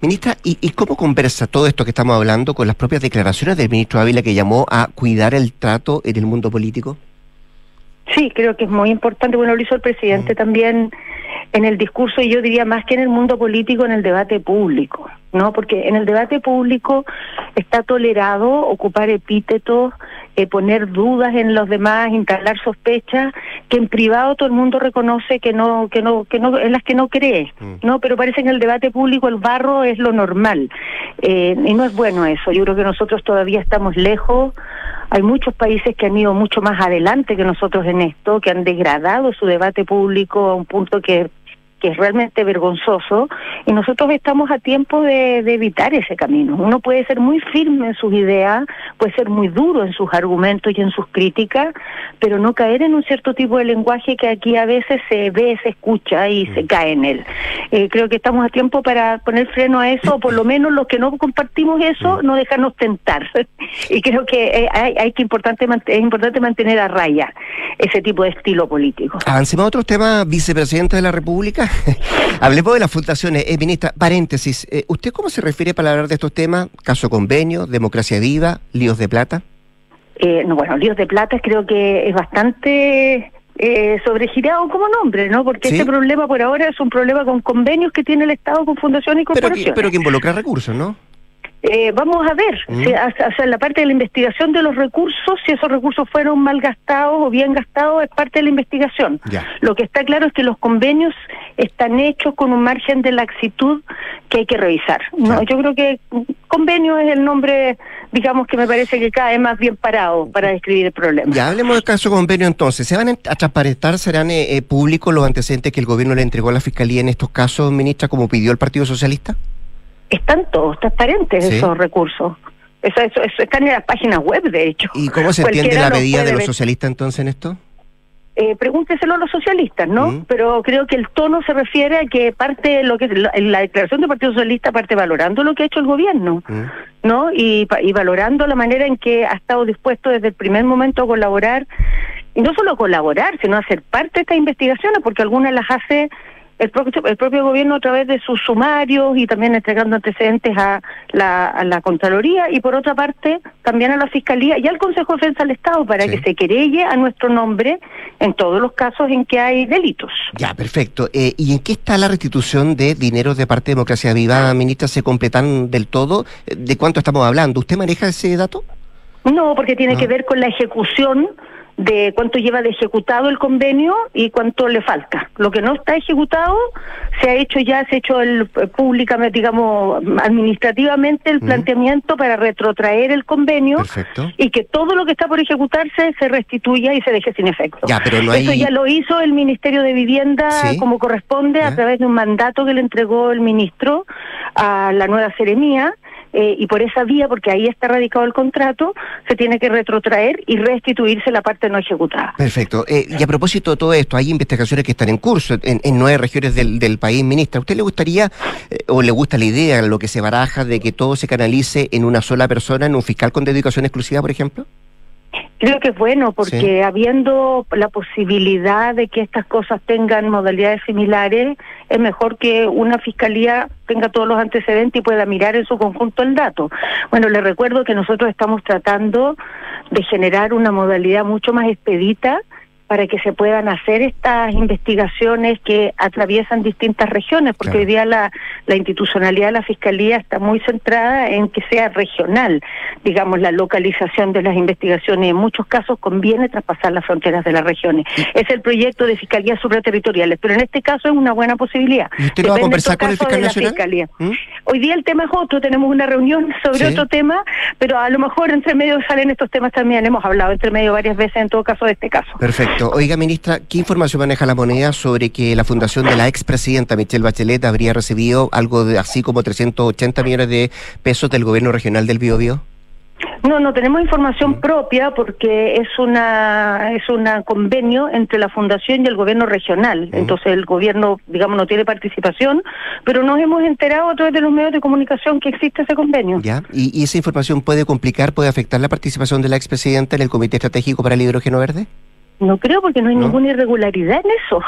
Ministra, ¿y, y cómo conversa todo esto que estamos hablando con las propias declaraciones del ministro Ávila que llamó a cuidar el trato en el mundo político? Sí, creo que es muy importante. Bueno, lo hizo el presidente también en el discurso, y yo diría más que en el mundo político, en el debate público, ¿no? Porque en el debate público está tolerado ocupar epítetos, eh, poner dudas en los demás, instalar sospechas que en privado todo el mundo reconoce que no, que no, que no, en las que no cree, ¿no? Pero parece que en el debate público el barro es lo normal eh, y no es bueno eso. Yo creo que nosotros todavía estamos lejos. Hay muchos países que han ido mucho más adelante que nosotros en esto, que han degradado su debate público a un punto que que es realmente vergonzoso, y nosotros estamos a tiempo de, de evitar ese camino. Uno puede ser muy firme en sus ideas, puede ser muy duro en sus argumentos y en sus críticas, pero no caer en un cierto tipo de lenguaje que aquí a veces se ve, se escucha y se cae en él. Eh, creo que estamos a tiempo para poner freno a eso, o por lo menos los que no compartimos eso, no dejarnos tentar. y creo que eh, hay, hay que importante es importante mantener a raya ese tipo de estilo político. Avancemos a otros temas, vicepresidente de la República. Hablemos de las fundaciones. Eh, ministra, paréntesis, eh, ¿usted cómo se refiere para hablar de estos temas? Caso convenio, democracia viva, líos de plata. Eh, no, bueno, Líos de Plata creo que es bastante eh, sobregirado como nombre, ¿no? Porque Sí. este problema por ahora es un problema con convenios que tiene el Estado con fundaciones y Pero que, corporaciones. pero que involucra recursos, ¿no? Eh, vamos a ver, Mm. si, hacia, la parte de la investigación de los recursos, si esos recursos fueron mal gastados o bien gastados, es parte de la investigación. Ya. Lo que está claro es que los convenios están hechos con un margen de laxitud que hay que revisar. No, yo creo que convenio es el nombre, digamos, que me parece que cae más bien parado para describir el problema. Ya hablemos del caso convenio entonces. ¿Se van a a transparentar, serán eh, eh, públicos los antecedentes que el gobierno le entregó a la Fiscalía en estos casos, ministra, como pidió el Partido Socialista? Están todos transparentes Sí. esos recursos. Eso, eso, eso están en las páginas web, de hecho. ¿Y cómo se entiende Cualquiera la medida de los socialistas entonces en esto? Eh, pregúnteselo a los socialistas, ¿no? Mm. Pero creo que el tono se refiere a que parte de lo que la, la declaración del Partido Socialista parte valorando lo que ha hecho el gobierno, Mm. ¿no? Y, y valorando la manera en que ha estado dispuesto desde el primer momento a colaborar y no solo colaborar, sino a ser parte de estas investigaciones, porque algunas las hace el propio, el propio gobierno a través de sus sumarios y también entregando antecedentes a la, a la Contraloría y por otra parte también a la Fiscalía y al Consejo de Defensa del Estado para Sí. que se querelle a nuestro nombre en todos los casos en que hay delitos. Ya, perfecto. Eh, ¿Y en qué está la restitución de dineros de parte de Democracia Viva, ministra? ¿Se completan del todo? Eh, ¿De cuánto estamos hablando? ¿Usted maneja ese dato? No, porque tiene Ah. que ver con la ejecución de cuánto lleva de ejecutado el convenio y cuánto le falta. Lo que no está ejecutado se ha hecho ya, se ha hecho el, eh, públicamente, digamos, administrativamente el planteamiento para retrotraer el convenio Perfecto. y que todo lo que está por ejecutarse se restituya y se deje sin efecto. Ya, pero no Eso ya lo hizo el Ministerio de Vivienda Sí. como corresponde Ya. a través de un mandato que le entregó el ministro a la nueva Seremía. Eh, y por esa vía, porque ahí está radicado el contrato, se tiene que retrotraer y restituirse la parte no ejecutada. Perfecto. Eh, y a propósito de todo esto, hay investigaciones que están en curso en, en nueve regiones del, del país, ministra. ¿A usted le gustaría eh, o le gusta la idea, lo que se baraja, de que todo se canalice en una sola persona, en un fiscal con dedicación exclusiva, por ejemplo? Creo que es bueno porque Sí. habiendo la posibilidad de que estas cosas tengan modalidades similares, es mejor que una fiscalía tenga todos los antecedentes y pueda mirar en su conjunto el dato. Bueno, le recuerdo que nosotros estamos tratando de generar una modalidad mucho más expedita para que se puedan hacer estas investigaciones que atraviesan distintas regiones, porque Claro. hoy día la, la institucionalidad de la Fiscalía está muy centrada en que sea regional, digamos, la localización de las investigaciones. En muchos casos conviene traspasar las fronteras de las regiones. Es el proyecto de Fiscalías supraterritoriales, pero en este caso es una buena posibilidad. ¿Y usted lo va a conversar con el fiscal nacional? Fiscalía. ¿Mm? Hoy día el tema es otro, tenemos una reunión sobre Sí. otro tema, pero a lo mejor entre medio salen estos temas también. Hemos hablado entre medio varias veces en todo caso de este caso. Perfecto. Oiga, ministra, ¿qué información maneja la moneda sobre que la fundación de la expresidenta Michelle Bachelet habría recibido algo de así como 380 millones de pesos del gobierno regional del Biobío? No, no tenemos Mm. información propia porque es una es un convenio entre la fundación y el gobierno regional. Mm. Entonces el gobierno, digamos, no tiene participación, pero nos hemos enterado a través de los medios de comunicación que existe ese convenio. ¿Ya? ¿Y, y esa información puede complicar, puede afectar la participación de la expresidenta en el Comité Estratégico para el Hidrógeno Verde? No creo porque no hay ¿No? ninguna irregularidad en eso.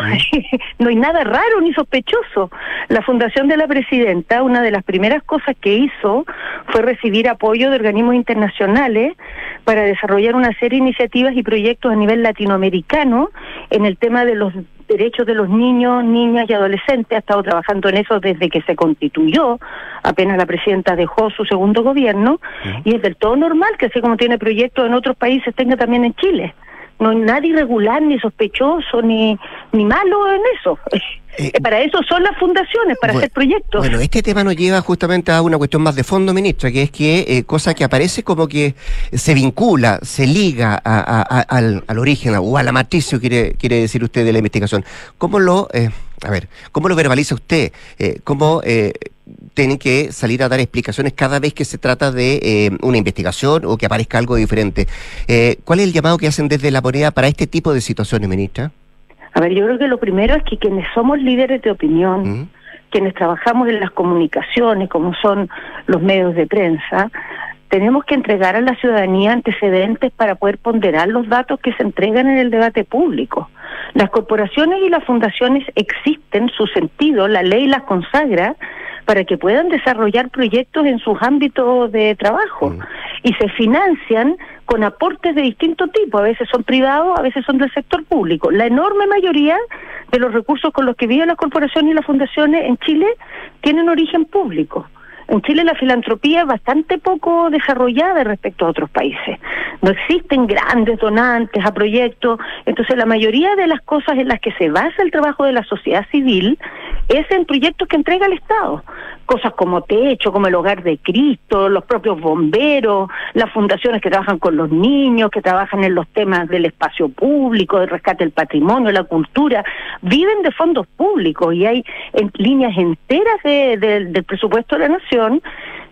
no hay nada raro ni sospechoso. La fundación de la presidenta, una de las primeras cosas que hizo fue recibir apoyo de organismos internacionales para desarrollar una serie de iniciativas y proyectos a nivel latinoamericano en el tema de los derechos de los niños, niñas y adolescentes. Ha estado trabajando en eso desde que se constituyó, apenas la presidenta dejó su segundo gobierno, y es del todo normal que así como tiene proyectos en otros países, tenga también en Chile no hay nadie irregular, ni sospechoso, ni, ni malo en eso. Eh, para eso son las fundaciones, para bueno, hacer proyectos. Bueno, este tema nos lleva justamente a una cuestión más de fondo, ministra, que es que eh, cosa que aparece como que se vincula, se liga a- a- a- al, al origen o a la matriz, si quiere, quiere decir usted, de la investigación. ¿Cómo lo, eh, a ver, cómo lo verbaliza usted? ¿Cómo eh, tienen que salir a dar explicaciones cada vez que se trata de eh, una investigación o que aparezca algo diferente? Eh, ¿Cuál es el llamado que hacen desde la moneda para este tipo de situaciones, ministra? A ver, yo creo que lo primero es que quienes somos líderes de opinión, quienes trabajamos en las comunicaciones, como son los medios de prensa, tenemos que entregar a la ciudadanía antecedentes para poder ponderar los datos que se entregan en el debate público. Las corporaciones y las fundaciones existen, su sentido, la ley las consagra para que puedan desarrollar proyectos en sus ámbitos de trabajo y se financian con aportes de distinto tipo, a veces son privados, a veces son del sector público. La enorme mayoría de los recursos con los que viven las corporaciones y las fundaciones en Chile tienen origen público. En Chile la filantropía es bastante poco desarrollada respecto a otros países. No existen grandes donantes a proyectos, entonces la mayoría de las cosas en las que se basa el trabajo de la sociedad civil es en proyectos que entrega el Estado. Cosas como Techo, como el Hogar de Cristo, los propios bomberos, las fundaciones que trabajan con los niños, que trabajan en los temas del espacio público, del rescate del patrimonio, la cultura, viven de fondos públicos y hay en- líneas enteras de- de- del presupuesto de la nación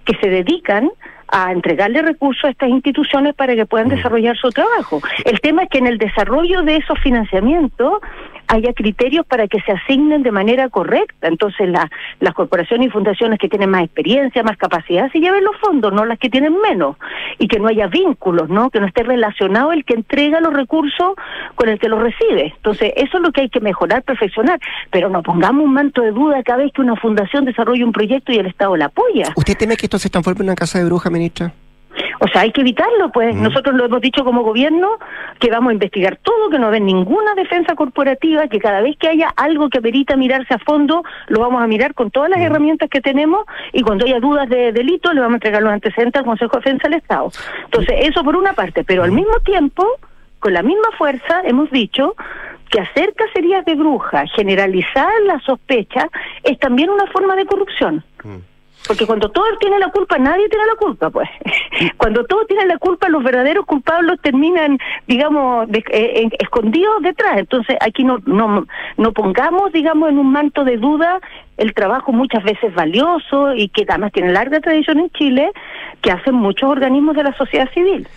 que se dedican a entregarle recursos a estas instituciones para que puedan desarrollar su trabajo. El tema es que en el desarrollo de esos financiamientos haya criterios para que se asignen de manera correcta. Entonces la- las corporaciones y fundaciones que tienen más experiencia, más capacidad, se lleven los fondos, no las que tienen menos. Y que no haya vínculos, ¿no? Que no esté relacionado el que entrega los recursos con el que los recibe. Entonces eso es lo que hay que mejorar, perfeccionar. Pero no pongamos un manto de duda cada vez que una fundación desarrolla un proyecto y el Estado la apoya. ¿Usted teme que esto se transforme en una casa de bruja, ministra? O sea, hay que evitarlo, pues. Nosotros lo hemos dicho como gobierno, que vamos a investigar todo, que no haber ninguna defensa corporativa, que cada vez que haya algo que perita mirarse a fondo, lo vamos a mirar con todas las herramientas que tenemos y cuando haya dudas de delito, le vamos a entregar los antecedentes al Consejo de Defensa del Estado. Entonces, eso por una parte, pero al mismo tiempo, con la misma fuerza, hemos dicho que hacer cacerías de brujas, generalizar la sospecha, es también una forma de corrupción. Porque cuando todos tienen la culpa, nadie tiene la culpa, pues. Cuando todos tienen la culpa, los verdaderos culpables terminan, digamos, de- eh, escondidos detrás. Entonces, aquí no, no, no pongamos, digamos, en un manto de duda el trabajo muchas veces valioso y que además tiene larga tradición en Chile, que hacen muchos organismos de la sociedad civil.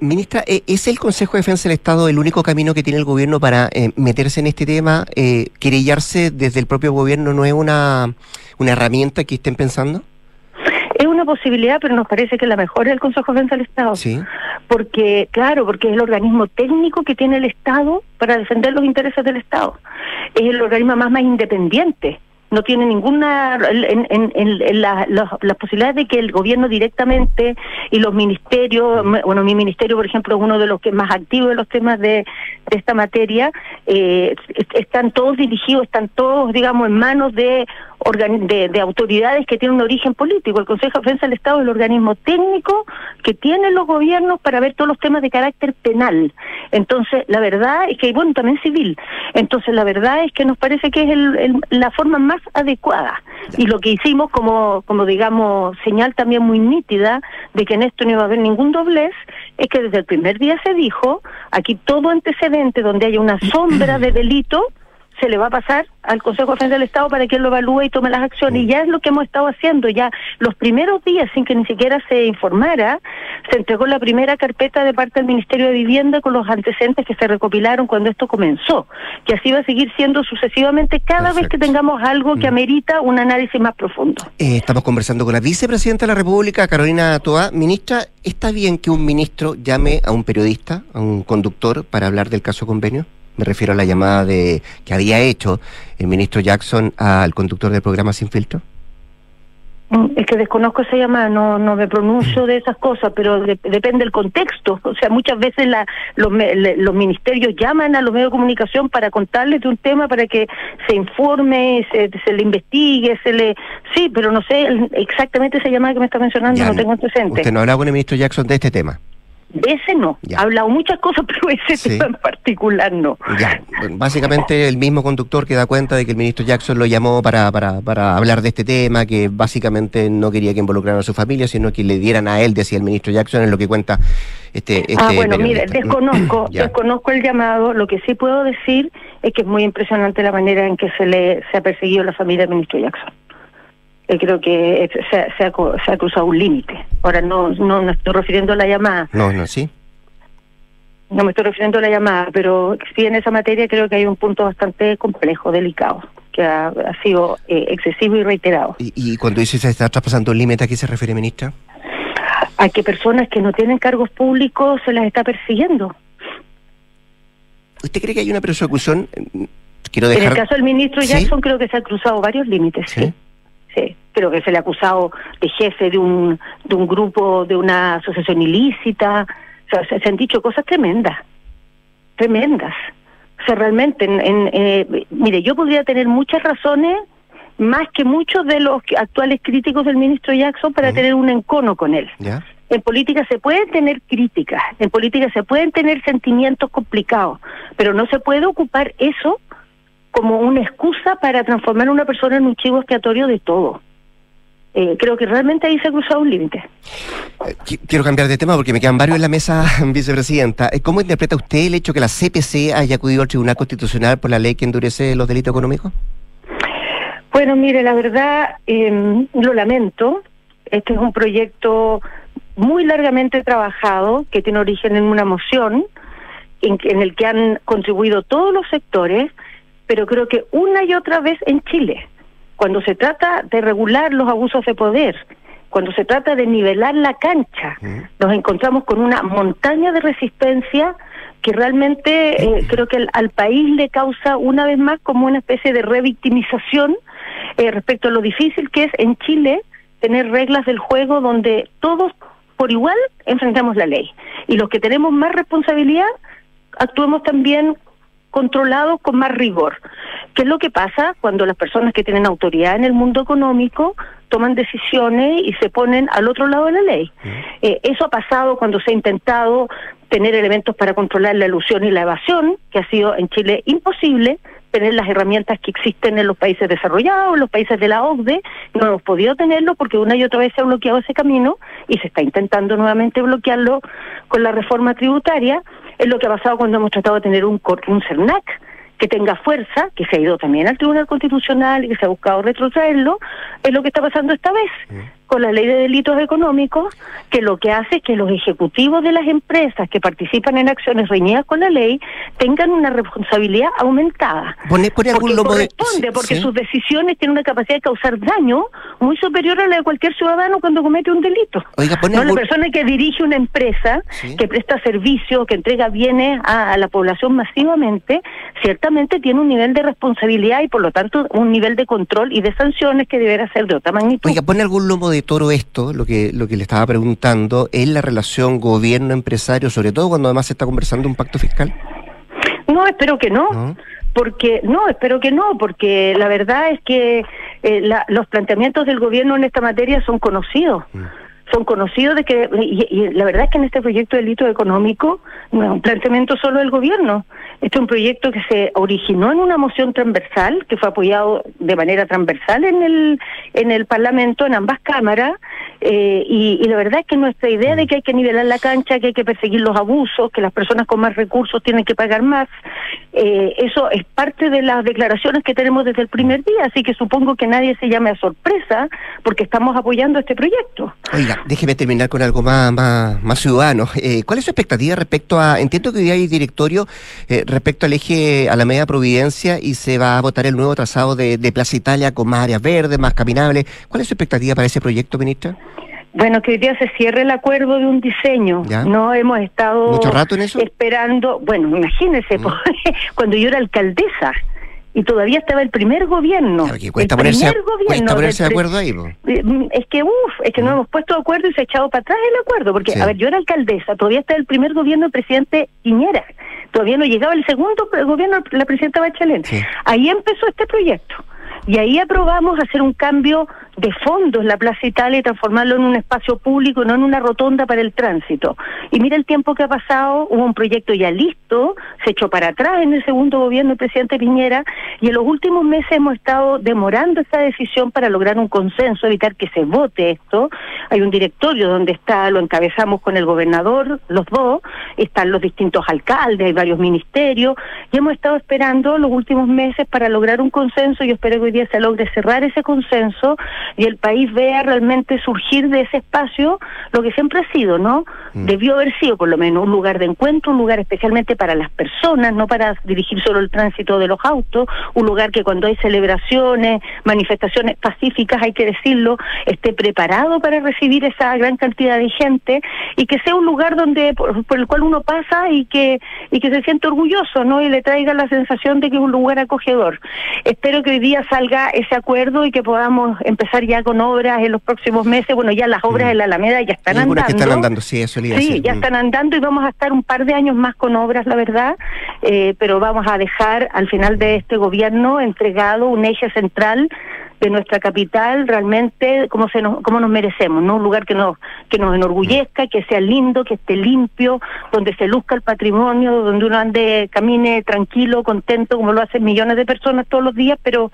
Ministra, eh, ¿es el Consejo de Defensa del Estado el único camino que tiene el gobierno para eh, meterse en este tema? Eh, ¿Querellarse desde el propio gobierno no es una, una herramienta que estén pensando? Es una posibilidad, pero nos parece que la mejor es el Consejo de Defensa del Estado. Sí. Porque, claro, porque es el organismo técnico que tiene el Estado para defender los intereses del Estado. Es el organismo más, más independiente. No tiene ninguna. En, en- en- en la- las posibilidades de que el gobierno directamente y los ministerios. me- Bueno, mi ministerio, por ejemplo, es uno de los que más activos de los temas de, de esta materia. eh, est- están todos dirigidos, están todos, digamos, en manos de, de, de autoridades que tienen un origen político. El Consejo de Defensa del Estado es el organismo técnico que tienen los gobiernos para ver todos los temas de carácter penal. Entonces, la verdad es que, bueno, también civil. Entonces, la verdad es que nos parece que es el- el- la forma más adecuada. Y lo que hicimos como, como, digamos, señal también muy nítida de que en esto no iba a haber ningún doblez, es que desde el primer día se dijo, aquí todo antecedente donde haya una sombra de delito, se le va a pasar al Consejo de Defensa del Estado para que él lo evalúe y tome las acciones. Y ya es lo que hemos estado haciendo. Ya los primeros días, sin que ni siquiera se informara, se entregó la primera carpeta de parte del Ministerio de Vivienda con los antecedentes que se recopilaron cuando esto comenzó. Que así va a seguir siendo sucesivamente cada vez que tengamos algo que amerita un análisis más profundo. Eh, estamos conversando con la vicepresidenta de la República, Carolina Toá. Ministra, ¿está bien que un ministro llame a un periodista, a un conductor, para hablar del caso convenio? Me refiero a la llamada de que había hecho el ministro Jackson al conductor del programa Sin Filtro. Mm, Es que desconozco esa llamada, no, no me pronuncio de esas cosas, pero de- depende del contexto. O sea, muchas veces la, los, me- le- los ministerios llaman a los medios de comunicación para contarles de un tema, para que se informe, se, se le investigue, se le... Sí, pero no sé exactamente esa llamada que me está mencionando, Ya, no tengo antecedentes. Usted no hablaba con el ministro Jackson de este tema. De ese no. Ya. Ha hablado muchas cosas, pero ese Sí. tema en particular no. Ya, básicamente el mismo conductor que da cuenta de que el ministro Jackson lo llamó para, para, para hablar de este tema, que básicamente no quería que involucraran a su familia, sino que le dieran a él, decía el ministro Jackson, en lo que cuenta este... este ah, bueno, mire, desconozco, desconozco el llamado. Lo que sí puedo decir es que es muy impresionante la manera en que se le se ha perseguido la familia del ministro Jackson. Eh, creo que eh, se, ha- se ha, co- se ha cruzado un límite. Ahora no, no, no estoy refiriendo a la llamada, No, no, sí. no me estoy refiriendo a la llamada, pero sí en esa materia creo que hay un punto bastante complejo, delicado, que ha, ha sido eh, excesivo y reiterado. Y, y cuando dice se está traspasando el límite, ¿a qué se refiere, ministra? A que personas que no tienen cargos públicos se las está persiguiendo. ¿Usted cree que hay una persecución? Quiero En el dejar... caso del ministro ¿Sí? Jackson creo que se ha cruzado varios límites, sí. Sí, creo que se le ha acusado de jefe de un, de un grupo, de una asociación ilícita. O sea, se, se han dicho cosas tremendas, tremendas. O sea, realmente, en, en, eh, mire, yo podría tener muchas razones, más que muchos de los actuales críticos del ministro Jackson, para tener un encono con él. ¿Ya? En política se pueden tener críticas, en política se pueden tener sentimientos complicados, pero no se puede ocupar eso como una excusa para transformar a una persona en un chivo expiatorio de todo. Eh, creo que realmente ahí se ha cruzado un límite. Qui- Quiero cambiar de tema porque me quedan varios en la mesa, vicepresidenta. Eh, ¿Cómo interpreta usted el hecho que la CPC haya acudido al Tribunal Constitucional por la ley que endurece los delitos económicos? Bueno, mire, la verdad, eh, lo lamento. Este es un proyecto muy largamente trabajado que tiene origen en una moción en, en el que han contribuido todos los sectores, pero creo que una y otra vez en Chile, cuando se trata de regular los abusos de poder, cuando se trata de nivelar la cancha, nos encontramos con una montaña de resistencia que realmente eh, creo que al, al país le causa una vez más como una especie de revictimización eh, respecto a lo difícil que es en Chile tener reglas del juego donde todos por igual enfrentamos la ley. Y los que tenemos más responsabilidad actuemos también controlados con más rigor. ¿Qué es lo que pasa cuando las personas que tienen autoridad en el mundo económico toman decisiones y se ponen al otro lado de la ley? Eh, eso ha pasado cuando se ha intentado tener elementos para controlar la ilusión y la evasión, que ha sido en Chile imposible tener las herramientas que existen en los países desarrollados, en los países de la OCDE, no hemos podido tenerlo porque una y otra vez se ha bloqueado ese camino y se está intentando nuevamente bloquearlo con la reforma tributaria, es lo que ha pasado cuando hemos tratado de tener un, un CERNAC que tenga fuerza, que se ha ido también al Tribunal Constitucional y que se ha buscado retrotraerlo, es lo que está pasando esta vez con la ley de delitos económicos, que lo que hace es que los ejecutivos de las empresas que participan en acciones reñidas con la ley tengan una responsabilidad aumentada. Pone, pone algún Porque lomo de... corresponde, porque sí. sus decisiones tienen una capacidad de causar daño muy superior a la de cualquier ciudadano cuando comete un delito. Oiga, pone No, la persona que dirige una empresa, Sí. que presta servicio, que entrega bienes a, a la población masivamente, ciertamente tiene un nivel de responsabilidad y por lo tanto un nivel de control y de sanciones que deberá ser de otra magnitud. Oiga, pone algún lomo de toro esto, lo que, lo que le estaba preguntando, en la relación gobierno-empresario, sobre todo cuando además se está conversando un pacto fiscal. No, espero que no. ¿No? Porque no, espero que no, porque la verdad es que eh, la- los planteamientos del gobierno en esta materia son conocidos. Son conocidos de que, y, y la verdad es que en este proyecto de delito económico no es un planteamiento solo del gobierno. Este es un proyecto que se originó en una moción transversal, que fue apoyado de manera transversal en el, en el Parlamento, en ambas cámaras, eh, y, y la verdad es que nuestra idea de que hay que nivelar la cancha, que hay que perseguir los abusos, que las personas con más recursos tienen que pagar más, eh, eso es parte de las declaraciones que tenemos desde el primer día, así que supongo que nadie se llame a sorpresa porque estamos apoyando este proyecto. Oiga, déjeme terminar con algo más, más, más ciudadano. Eh, ¿Cuál es su expectativa respecto a, entiendo que hoy hay directorio eh, respecto al eje a la media Providencia y se va a votar el nuevo trazado de, de Plaza Italia con más áreas verdes, más caminables. ¿Cuál es su expectativa para ese proyecto, ministra? Bueno, que hoy día se cierre el acuerdo de un diseño. ¿Ya? No hemos estado ¿Mucho rato en eso? Mm. esperando. Bueno, imagínese, po, cuando yo era alcaldesa y todavía estaba el primer gobierno. Claro, que cuesta el ponerse, primer gobierno cuesta ponerse de acuerdo ahí. Eh, Es que, uff, es que no hemos puesto de acuerdo y se ha echado para atrás el acuerdo. Porque, Sí. a ver, yo era alcaldesa, todavía está el primer gobierno del presidente Piñera. Todavía no llegaba el segundo gobierno la presidenta Bachelet. Sí. Ahí empezó este proyecto. Y ahí aprobamos hacer un cambio de fondo en la Plaza Italia y transformarlo en un espacio público, no en una rotonda para el tránsito. Y mira el tiempo que ha pasado, hubo un proyecto ya listo, se echó para atrás en el segundo gobierno del presidente Piñera y en los últimos meses hemos estado demorando esta decisión para lograr un consenso, evitar que se vote esto. Hay un directorio donde está, lo encabezamos con el gobernador, los dos, están los distintos alcaldes, hay varios ministerios y hemos estado esperando los últimos meses para lograr un consenso y espero que hoy día se logre cerrar ese consenso y el país vea realmente surgir de ese espacio lo que siempre ha sido, ¿no? Mm. Debió haber sido por lo menos un lugar de encuentro, un lugar especialmente para las personas, no para dirigir solo el tránsito de los autos, un lugar que cuando hay celebraciones, manifestaciones pacíficas, hay que decirlo, esté preparado para recibir esa gran cantidad de gente y que sea un lugar donde por, por el cual uno pasa y que y que se siente orgulloso, ¿no? Y le traiga la sensación de que es un lugar acogedor. Espero que hoy día salga ese acuerdo y que podamos empezar ya con obras en los próximos meses. Bueno, ya las obras Mm. en la Alameda ya están andando. que están andando, sí, eso Sí, decir. ya Mm. están andando y vamos a estar un par de años más con obras, la verdad, eh, pero vamos a dejar al final de este gobierno entregado un eje central de nuestra capital realmente como se nos como nos merecemos, ¿no? Un lugar que nos que nos enorgullezca, que sea lindo, que esté limpio, donde se luzca el patrimonio, donde uno ande camine tranquilo, contento como lo hacen millones de personas todos los días, pero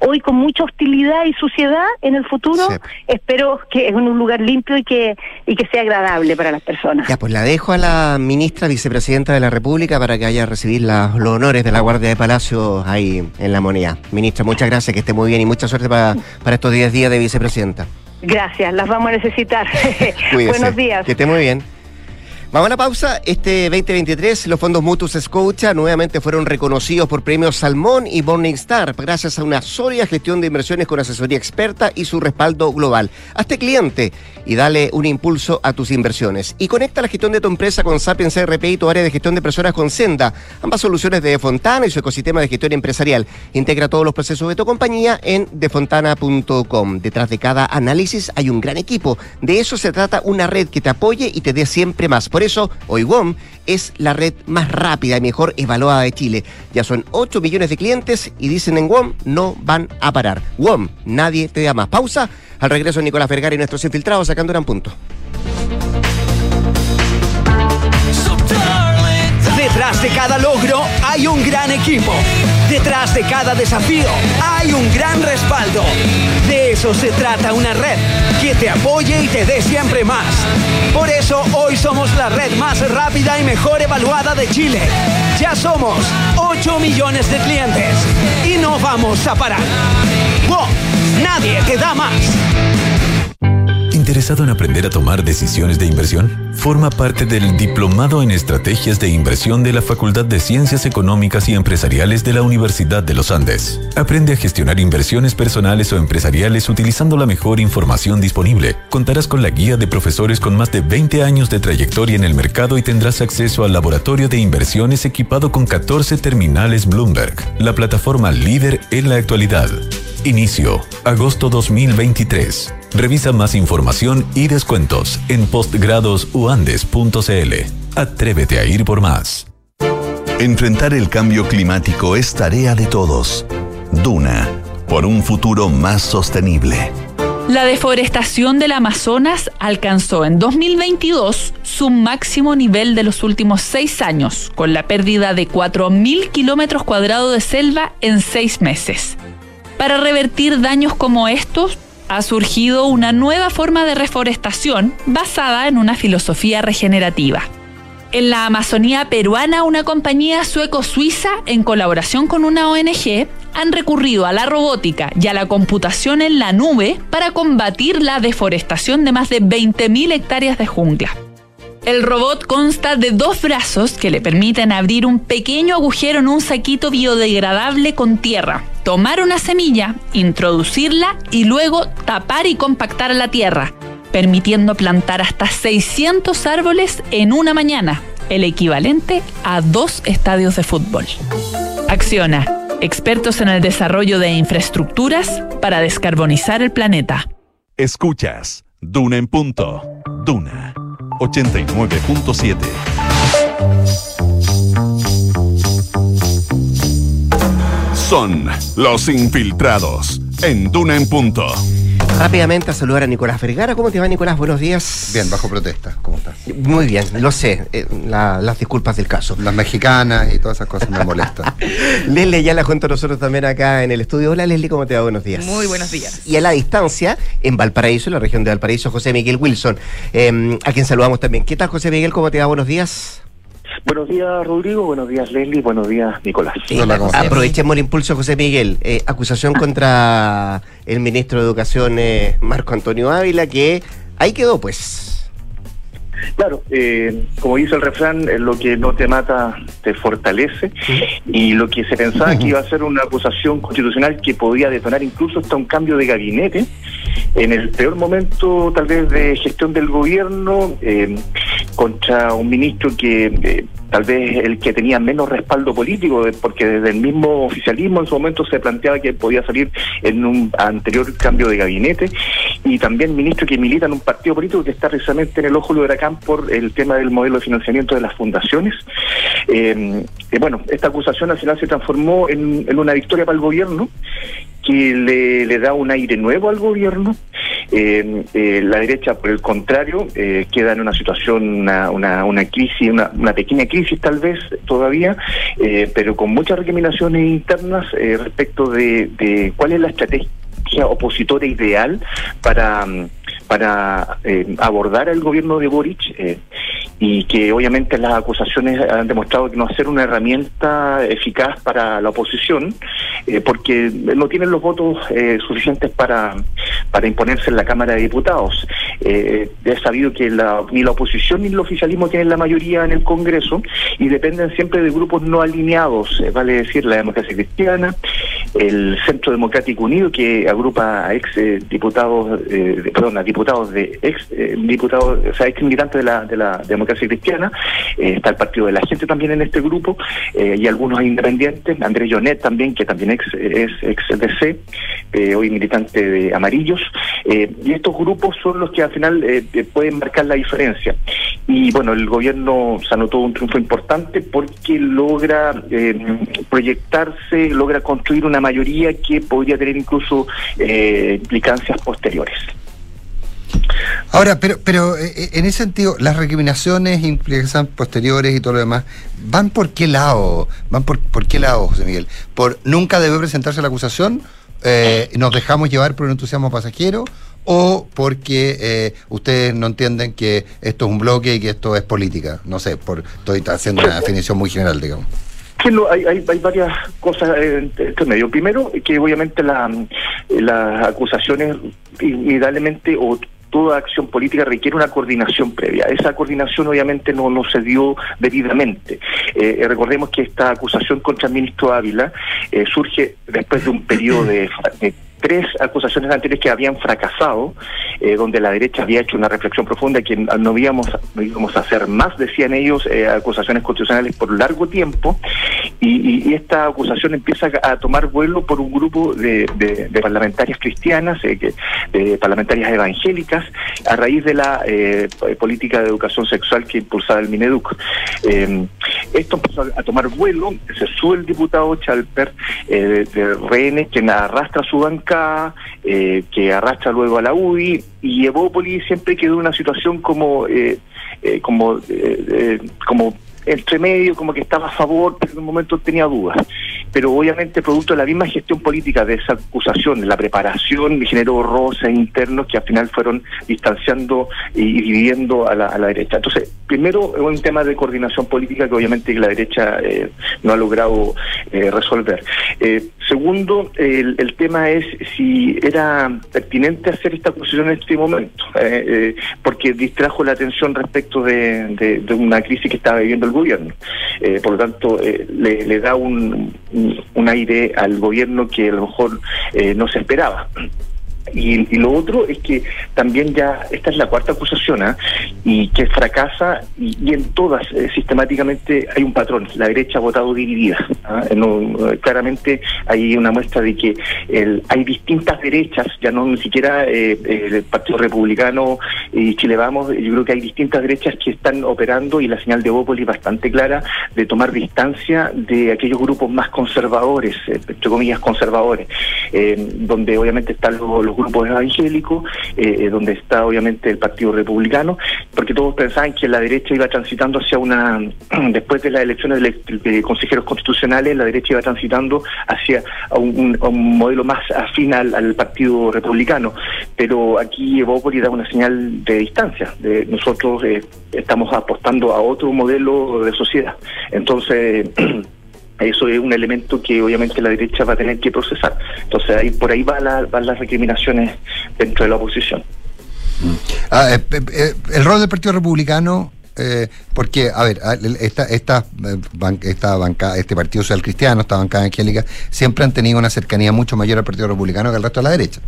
hoy con mucha hostilidad y suciedad en el futuro, Sí. espero que es un lugar limpio y que y que sea agradable para las personas. Ya, pues la dejo a la ministra vicepresidenta de la República para que vaya a recibir la- los honores de la Guardia de Palacio ahí en la moneda. Ministra, muchas gracias, que esté muy bien y mucha suerte para, para estos 10 días de vicepresidenta. Gracias, las vamos a necesitar. Buenos días. Que esté muy bien. Vamos a la pausa. Este 2023, los fondos mutuos Scotia nuevamente fueron reconocidos por premios Salmón y Morningstar gracias a una sólida gestión de inversiones con asesoría experta y su respaldo global. Hazte cliente y dale un impulso a tus inversiones. Y conecta la gestión de tu empresa con Sapiens CRP y tu área de gestión de personas con Senda. Ambas soluciones de Fontana y su ecosistema de gestión empresarial. Integra todos los procesos de tu compañía en defontana.com. Detrás de cada análisis hay un gran equipo. De eso se trata una red que te apoye y te dé siempre más. Eso, hoy WOM es la red más rápida y mejor evaluada de Chile. Ya son 8 millones de clientes y dicen en WOM no van a parar. WOM, nadie te da más. Pausa. Al regreso Nicolás Vergara y nuestros infiltrados sacando un punto. Detrás de cada logro hay un gran equipo. Detrás de cada desafío hay un gran respaldo. De eso se trata una red que te apoye y te dé siempre más. Por eso hoy somos la red más rápida y mejor evaluada de Chile. Ya somos 8 millones de clientes y no vamos a parar. ¡Wow! Nadie te da más. ¿Interesado en aprender a tomar decisiones de inversión? Forma parte del Diplomado en Estrategias de Inversión de la Facultad de Ciencias Económicas y Empresariales de la Universidad de los Andes. Aprende a gestionar inversiones personales o empresariales utilizando la mejor información disponible. Contarás con la guía de profesores con más de 20 años de trayectoria en el mercado y tendrás acceso al laboratorio de inversiones equipado con 14 terminales Bloomberg, la plataforma líder en la actualidad. Inicio, agosto 2023. Revisa más información y descuentos en postgradosuandes.cl. Atrévete a ir por más. Enfrentar el cambio climático es tarea de todos. Duna, por un futuro más sostenible. La deforestación del Amazonas alcanzó en 2022 su máximo nivel de los últimos seis años, con la pérdida de 4.000 kilómetros cuadrados de selva en seis meses. Para revertir daños como estos, ha surgido una nueva forma de reforestación basada en una filosofía regenerativa. En la Amazonía peruana, una compañía sueco-suiza, en colaboración con una ONG, han recurrido a la robótica y a la computación en la nube para combatir la deforestación de más de 20.000 hectáreas de jungla. El robot consta de dos brazos que le permiten abrir un pequeño agujero en un saquito biodegradable con tierra, tomar una semilla, introducirla y luego tapar y compactar la tierra, permitiendo plantar hasta 600 árboles en una mañana, el equivalente a dos estadios de fútbol. Acciona, expertos en el desarrollo de infraestructuras para descarbonizar el planeta. Escuchas Duna en punto. Duna 89.7. Son los infiltrados en Duna en punto. Rápidamente a saludar a Nicolás Vergara. ¿Cómo te va, Nicolás? Buenos días. Bien, bajo protesta. ¿Cómo estás? Muy bien, lo sé. eh, la- las disculpas del caso. Las mexicanas y todas esas cosas me molestan. Leslie ya la junto a nosotros también acá en el estudio. Hola, Leslie, ¿cómo te va? Buenos días. Muy buenos días. Y a la distancia, en Valparaíso, en la región de Valparaíso, José Miguel Wilson, eh, a quien saludamos también. ¿Qué tal, José Miguel? ¿Cómo te va? Buenos días. Buenos días, Rodrigo. Buenos días, Leslie. Buenos días, Nicolás. Sí, aprovechemos el impulso, José Miguel. Eh, acusación contra el ministro de Educación, eh, Marco Antonio Ávila, que ahí quedó, pues. Claro, eh, como dice el refrán, eh, lo que no te mata te fortalece. Y lo que se pensaba que iba a ser una acusación constitucional que podía detonar incluso hasta un cambio de gabinete, en el peor momento tal vez de gestión del gobierno, eh, contra un ministro que eh, tal vez el que tenía menos respaldo político, porque desde el mismo oficialismo en su momento se planteaba que podía salir en un anterior cambio de gabinete, y también ministro que milita en un partido político que está precisamente en el ojo del huracán por el tema del modelo de financiamiento de las fundaciones. Eh, eh, bueno, esta acusación al final se transformó en una victoria para el gobierno que le, le da un aire nuevo al gobierno. Eh, eh, la derecha, por el contrario, eh, queda en una situación, una, una, una crisis, una, una pequeña crisis tal vez todavía, pero con muchas recriminaciones internas respecto de, de cuál es la estrategia opositora ideal para, mm, para abordar al gobierno de Boric. Y que obviamente las acusaciones han demostrado que no ser una herramienta eficaz para la oposición, eh, porque no tienen los votos eh, suficientes para, para imponerse en la Cámara de Diputados. Eh, es sabido que la- ni la oposición ni el oficialismo tienen la mayoría en el Congreso y dependen siempre de grupos no alineados, eh, vale decir, la democracia cristiana, el Centro Democrático Unido, que agrupa a ex eh, diputados, de- perdón, a diputados de ex diputados, o sea, ex militantes de la, de la democracia cristiana, eh, está el Partido de la Gente también en este grupo, eh, y algunos independientes, Andrés Jonet también, que también ex, es ex DC, eh, hoy militante de Amarillos, eh, y estos grupos son los que al final pueden marcar la diferencia. Y bueno, el gobierno se anotó un triunfo importante porque logra proyectarse, logra construir una mayoría que podría tener incluso implicancias posteriores. Ahora, pero, pero eh, en ese sentido, las recriminaciones, implicaciones posteriores y todo lo demás, ¿van por qué lado? ¿Van por, por qué lado, José Miguel? ¿Por nunca debe presentarse la acusación? Eh, ¿Nos dejamos llevar por un entusiasmo pasajero? ¿O porque eh, ustedes no entienden que esto es un bloque y que esto es política? No sé, por, estoy haciendo una definición muy general, digamos. Hay, varias cosas en este medio. Primero, que obviamente la- las acusaciones, indudablemente, o toda acción política requiere una coordinación previa. Esa coordinación obviamente no, no se dio debidamente. Eh, eh, recordemos que esta acusación contra el ministro Ávila eh, surge después de un periodo de, tres acusaciones anteriores que habían fracasado, eh, donde la derecha había hecho una reflexión profunda que no íbamos, no íbamos a hacer más, decían ellos, acusaciones constitucionales por largo tiempo, y, y- esta acusación empieza a tomar vuelo por un grupo de, de- parlamentarias cristianas, eh, de parlamentarias evangélicas, a raíz de la eh, política de educación sexual que impulsaba el Mineduc. Eh, esto empezó a, tomar vuelo, se sube el diputado Chalper eh, de, de RN, quien arrastra su bancada, que arrastra luego a la UDI, y Evópolis siempre quedó en una situación como, como, como entre medio, como que estaba a favor, pero en un momento tenía dudas. Pero obviamente producto de la misma gestión política de esa acusación, la preparación generó roces internos que al final fueron distanciando y, dividiendo a la, a la derecha. Entonces, primero es un tema de coordinación política que obviamente la derecha eh, no ha logrado eh, resolver. Eh, segundo, el, el tema es si era pertinente hacer esta acusación en este momento, eh, eh, porque distrajo la atención respecto de, de- de una crisis que estaba viviendo el gobierno. Eh, por lo tanto, eh, le, le da un, un- aire al gobierno que a lo mejor eh, no se esperaba. Y, y lo otro es que también ya, esta es la cuarta acusación, ¿ah? y que fracasa, y, en todas eh, sistemáticamente hay un patrón, la derecha ha votado dividida. ¿ah? No, eh, claramente hay una muestra de que el- hay distintas derechas, ya no ni siquiera eh, eh, el Partido Republicano y Chile Vamos, yo creo que hay distintas derechas que están operando y la señal de Bópoli es bastante clara de tomar distancia de aquellos grupos más conservadores, eh, entre comillas conservadores, eh, donde obviamente están los grupos evangélicos, eh, donde está obviamente el Partido Republicano, porque todos pensaban que la derecha iba transitando hacia una, después de las elecciones de, consejeros constitucionales, la derecha iba transitando hacia un, modelo más afín al, al Partido Republicano, pero aquí Evópoli da una señal de distancia, de nosotros eh, estamos apostando a otro modelo de sociedad, entonces eso es un elemento que obviamente la derecha va a tener que procesar. Entonces ahí por ahí va la- van las recriminaciones dentro de la oposición. Ah, eh, eh, eh, el rol del Partido Republicano, eh, porque, a ver, ah, esta, esta, esta banca, este Partido Social Cristiano, esta bancada angélica, siempre han tenido una cercanía mucho mayor al Partido Republicano que al resto de la derecha.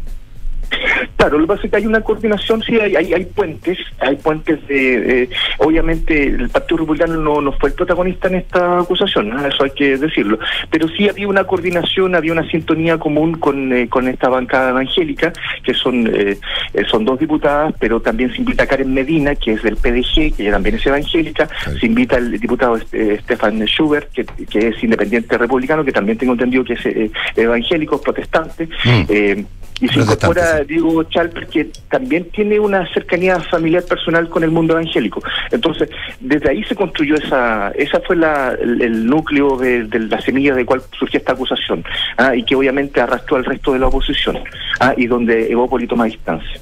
Claro, lo que pasa es que hay una coordinación, sí, hay, hay, hay puentes, hay puentes de... eh, obviamente el Partido Republicano no, no fue el protagonista en esta acusación, ¿no? eso hay que decirlo, pero sí había una coordinación, había una sintonía común con, eh, con esta bancada evangélica, que son, eh, eh, son dos diputadas, pero también se invita a Karen Medina, que es del PDG, que también es evangélica, se invita al diputado eh, Stefan Schubert, que, que es independiente republicano, que también tengo entendido que es eh, evangélico, protestante, eh, y se incorpora Diego Chalper, que también tiene una cercanía familiar personal con el mundo evangélico. Entonces, desde ahí se construyó esa, esa fue la, el, el núcleo de, de la semilla de cual surgió esta acusación, ah, y que obviamente arrastró al resto de la oposición, ah, y donde Evópoli toma distancia.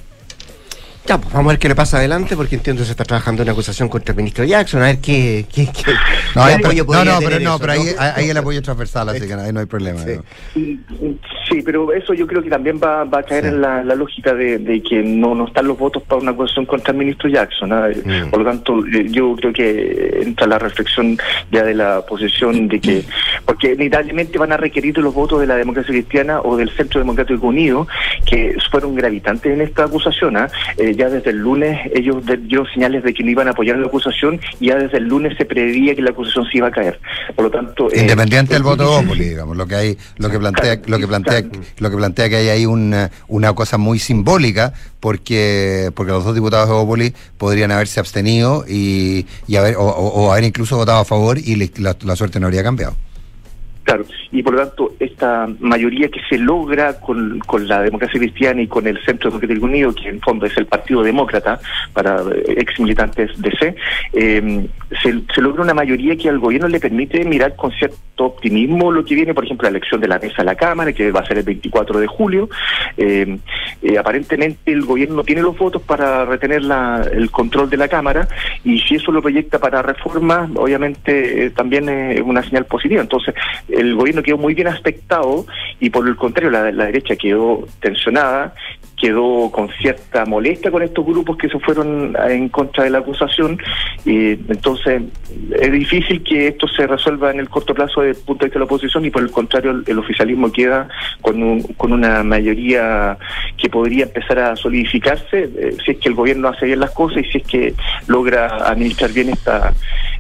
Ya, pues vamos a ver qué le pasa adelante, porque entiendo que se está trabajando una acusación contra el ministro Jackson, a ver qué, qué, qué- No, qué apoyo no, podría no, pero no, eso, pero ahí, ahí el apoyo es transversal, así que ahí no hay problema. ¿no? Sí, pero eso yo creo que también va, va a caer en la, la lógica de, de que no, no están los votos para una acusación contra el ministro Jackson. ¿ah? Por lo tanto, eh, yo creo que entra la reflexión ya de la posición de que, porque inevitablemente van a requerir los votos de la democracia cristiana o del Centro Democrático Unido, que fueron gravitantes en esta acusación. ¿ah? Eh, ya desde el lunes ellos dieron señales de que no iban a apoyar la acusación y ya desde el lunes se preveía que la acusación se iba a caer. Por lo tanto, eh, Independiente del voto Bópoli, digamos, lo que hay, lo que plantea, lo que plantea, lo que plantea que hay ahí una, una cosa muy simbólica, porque, porque los dos diputados de Bópoli podrían haberse abstenido y, y haber, o, o- o haber incluso votado a favor y le- la, la suerte no habría cambiado. Claro, y por lo tanto, esta mayoría que se logra con, con la democracia cristiana y con el Centro Democrático Unido, que en fondo es el Partido Demócrata para eh, ex militantes de C, eh, se, se logra una mayoría que al gobierno le permite mirar con cierto optimismo lo que viene, por ejemplo, la elección de la mesa de la Cámara, que va a ser el 24 de julio. Eh, eh, aparentemente el gobierno no tiene los votos para retener la- el control de la Cámara y si eso lo proyecta para reforma, obviamente eh, también es una señal positiva. Entonces, el gobierno quedó muy bien aspectado y por el contrario, la, la derecha quedó tensionada, quedó con cierta molestia con estos grupos que se fueron a- en contra de la acusación. Y entonces, es difícil que esto se resuelva en el corto plazo desde el punto de vista de la oposición y por el contrario, el, oficialismo queda con, un- con una mayoría que podría empezar a solidificarse eh, si es que el gobierno hace bien las cosas y si es que logra administrar bien esta,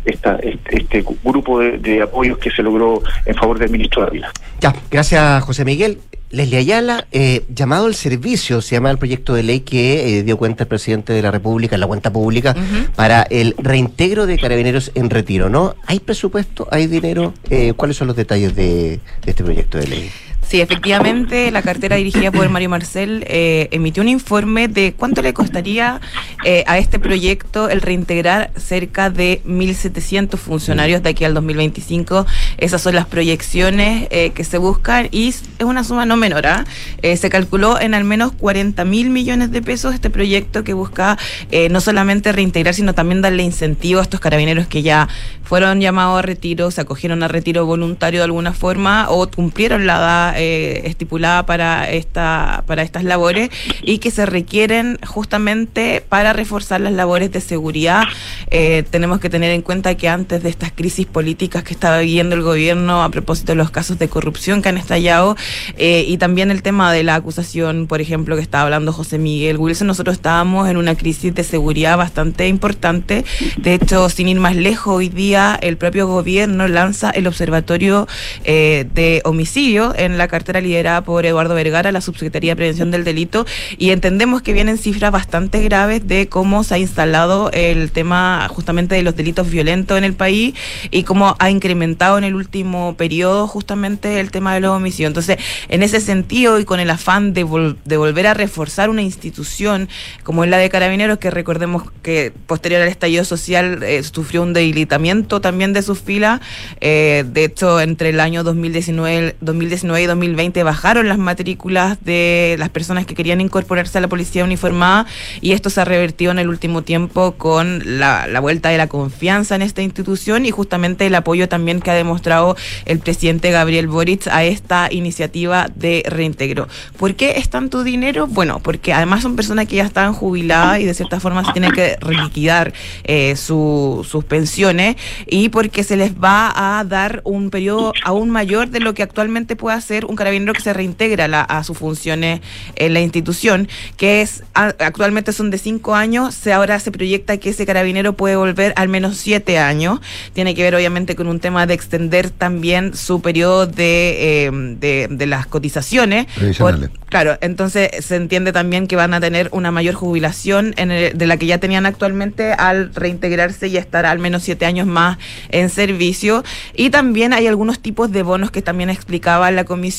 esta este, este grupo de, de apoyos que se logró en favor del ministro Ávila. Ya, gracias José Miguel. Leslie Ayala, eh, llamado al servicio, se llama el proyecto de ley que eh, dio cuenta el presidente de la República, en la cuenta pública, para el reintegro de carabineros en retiro, ¿no? ¿Hay presupuesto? ¿Hay dinero? Eh, ¿Cuáles son los detalles de, de este proyecto de ley? Sí, efectivamente, la cartera dirigida por Mario Marcel eh, emitió un informe de cuánto le costaría eh, a este proyecto el reintegrar cerca de 1.700 funcionarios de aquí al 2025. Esas son las proyecciones eh, que se buscan y es una suma no menor. ¿ah? Eh, se calculó en al menos 40 mil millones de pesos este proyecto que busca eh, no solamente reintegrar, sino también darle incentivo a estos carabineros que ya fueron llamados a retiro, se acogieron a retiro voluntario de alguna forma o cumplieron la edad eh, estipulada para esta para estas labores y que se requieren justamente para reforzar las labores de seguridad. Eh, tenemos que tener en cuenta que antes de estas crisis políticas que estaba viviendo el gobierno a propósito de los casos de corrupción que han estallado eh, y también el tema de la acusación, por ejemplo, que estaba hablando José Miguel Wilson, nosotros estábamos en una crisis de seguridad bastante importante. De hecho, sin ir más lejos, hoy día el propio gobierno lanza el Observatorio eh, de Homicidio en la cartera liderada por Eduardo Vergara, la Subsecretaría de Prevención del Delito, y entendemos que vienen cifras bastante graves de cómo se ha instalado el tema justamente de los delitos violentos en el país y cómo ha incrementado en el último periodo justamente el tema de los homicidios. Entonces, en ese sentido y con el afán de, vol- de volver a reforzar una institución como es la de Carabineros, que recordemos que posterior al estallido social eh, sufrió un debilitamiento también de sus filas. Eh, de hecho, entre el año 2019, 2019 y 2020 bajaron las matrículas de las personas que querían incorporarse a la policía uniformada y esto se ha revertido en el último tiempo con la, vuelta de la confianza en esta institución y justamente el apoyo también que ha demostrado el presidente Gabriel Boric a esta iniciativa de reintegro. ¿Por qué es tanto dinero? Bueno, porque además son personas que ya están jubiladas y de cierta forma se tienen que reliquidar eh, su- sus pensiones y porque se les va a dar un periodo aún mayor de lo que actualmente puede hacer un carabinero que se reintegra a, la- a sus funciones en la institución, que es a- actualmente son de cinco años, se ahora se proyecta que ese carabinero puede volver al menos siete años. Tiene que ver obviamente con un tema de extender también su periodo de, eh, de, de las cotizaciones. Por- Claro, entonces se entiende también que van a tener una mayor jubilación en el- de la que ya tenían actualmente al reintegrarse y estar al menos siete años más en servicio. Y también hay algunos tipos de bonos que también explicaba la comisión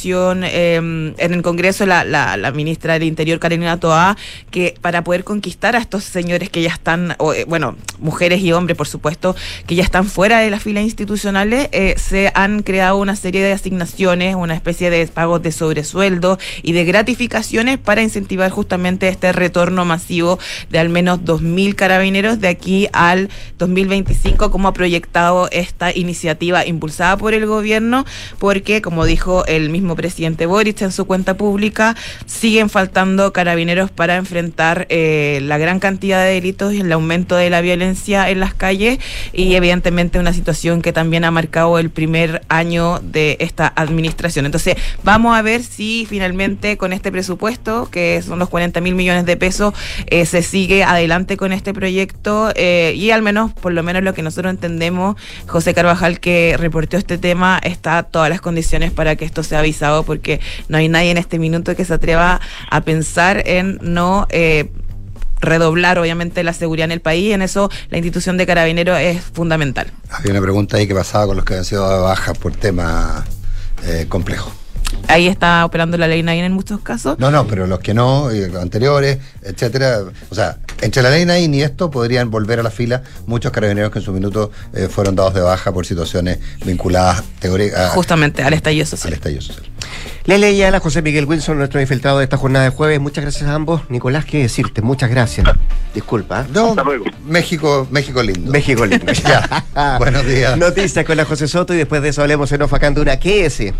eh, en el Congreso la, ministra del Interior, Karina Toa, que para poder conquistar a estos señores que ya están, eh, bueno, mujeres y hombres, por supuesto, que ya están fuera de las filas institucionales, eh, se han creado una serie de asignaciones, una especie de pagos de sobresueldo y de gratificaciones para incentivar justamente este retorno masivo de al menos 2.000 carabineros de aquí al 2025, como ha proyectado esta iniciativa impulsada por el gobierno, porque, como dijo el mismo presidente Boric en su cuenta pública, siguen faltando carabineros para enfrentar eh, la gran cantidad de delitos y el aumento de la violencia en las calles y evidentemente una situación que también ha marcado el primer año de esta administración. Entonces, vamos a ver si finalmente con este presupuesto, que son los 40 mil millones de pesos, eh, se sigue adelante con este proyecto eh, y al menos, por lo menos lo que nosotros entendemos, José Carvajal que reportó este tema, está todas las condiciones para que esto sea porque no hay nadie en este minuto que se atreva a pensar en no... eh, redoblar obviamente la seguridad en el país y en eso la institución de carabineros es fundamental. Había una pregunta ahí que pasaba con los que habían sido de baja por temas eh, complejos. Ahí está operando la ley Nain en muchos casos. No, no, pero los que no, los anteriores, etcétera. O sea, entre la ley Nain y esto podrían volver a la fila muchos carabineros que en su minuto eh, fueron dados de baja por situaciones vinculadas teóricas Justamente al estallido social. Al estallido social. Lele Ayala, José Miguel Wilson, nuestro infiltrado de esta jornada de jueves. Muchas gracias a ambos. Nicolás, ¿qué decirte? Muchas gracias. Disculpa. ¿eh? No, México, México lindo. México lindo. ya. Buenos días. Noticias con la José Soto y después de eso hablemos en Ofacanduna. ¿Qué es?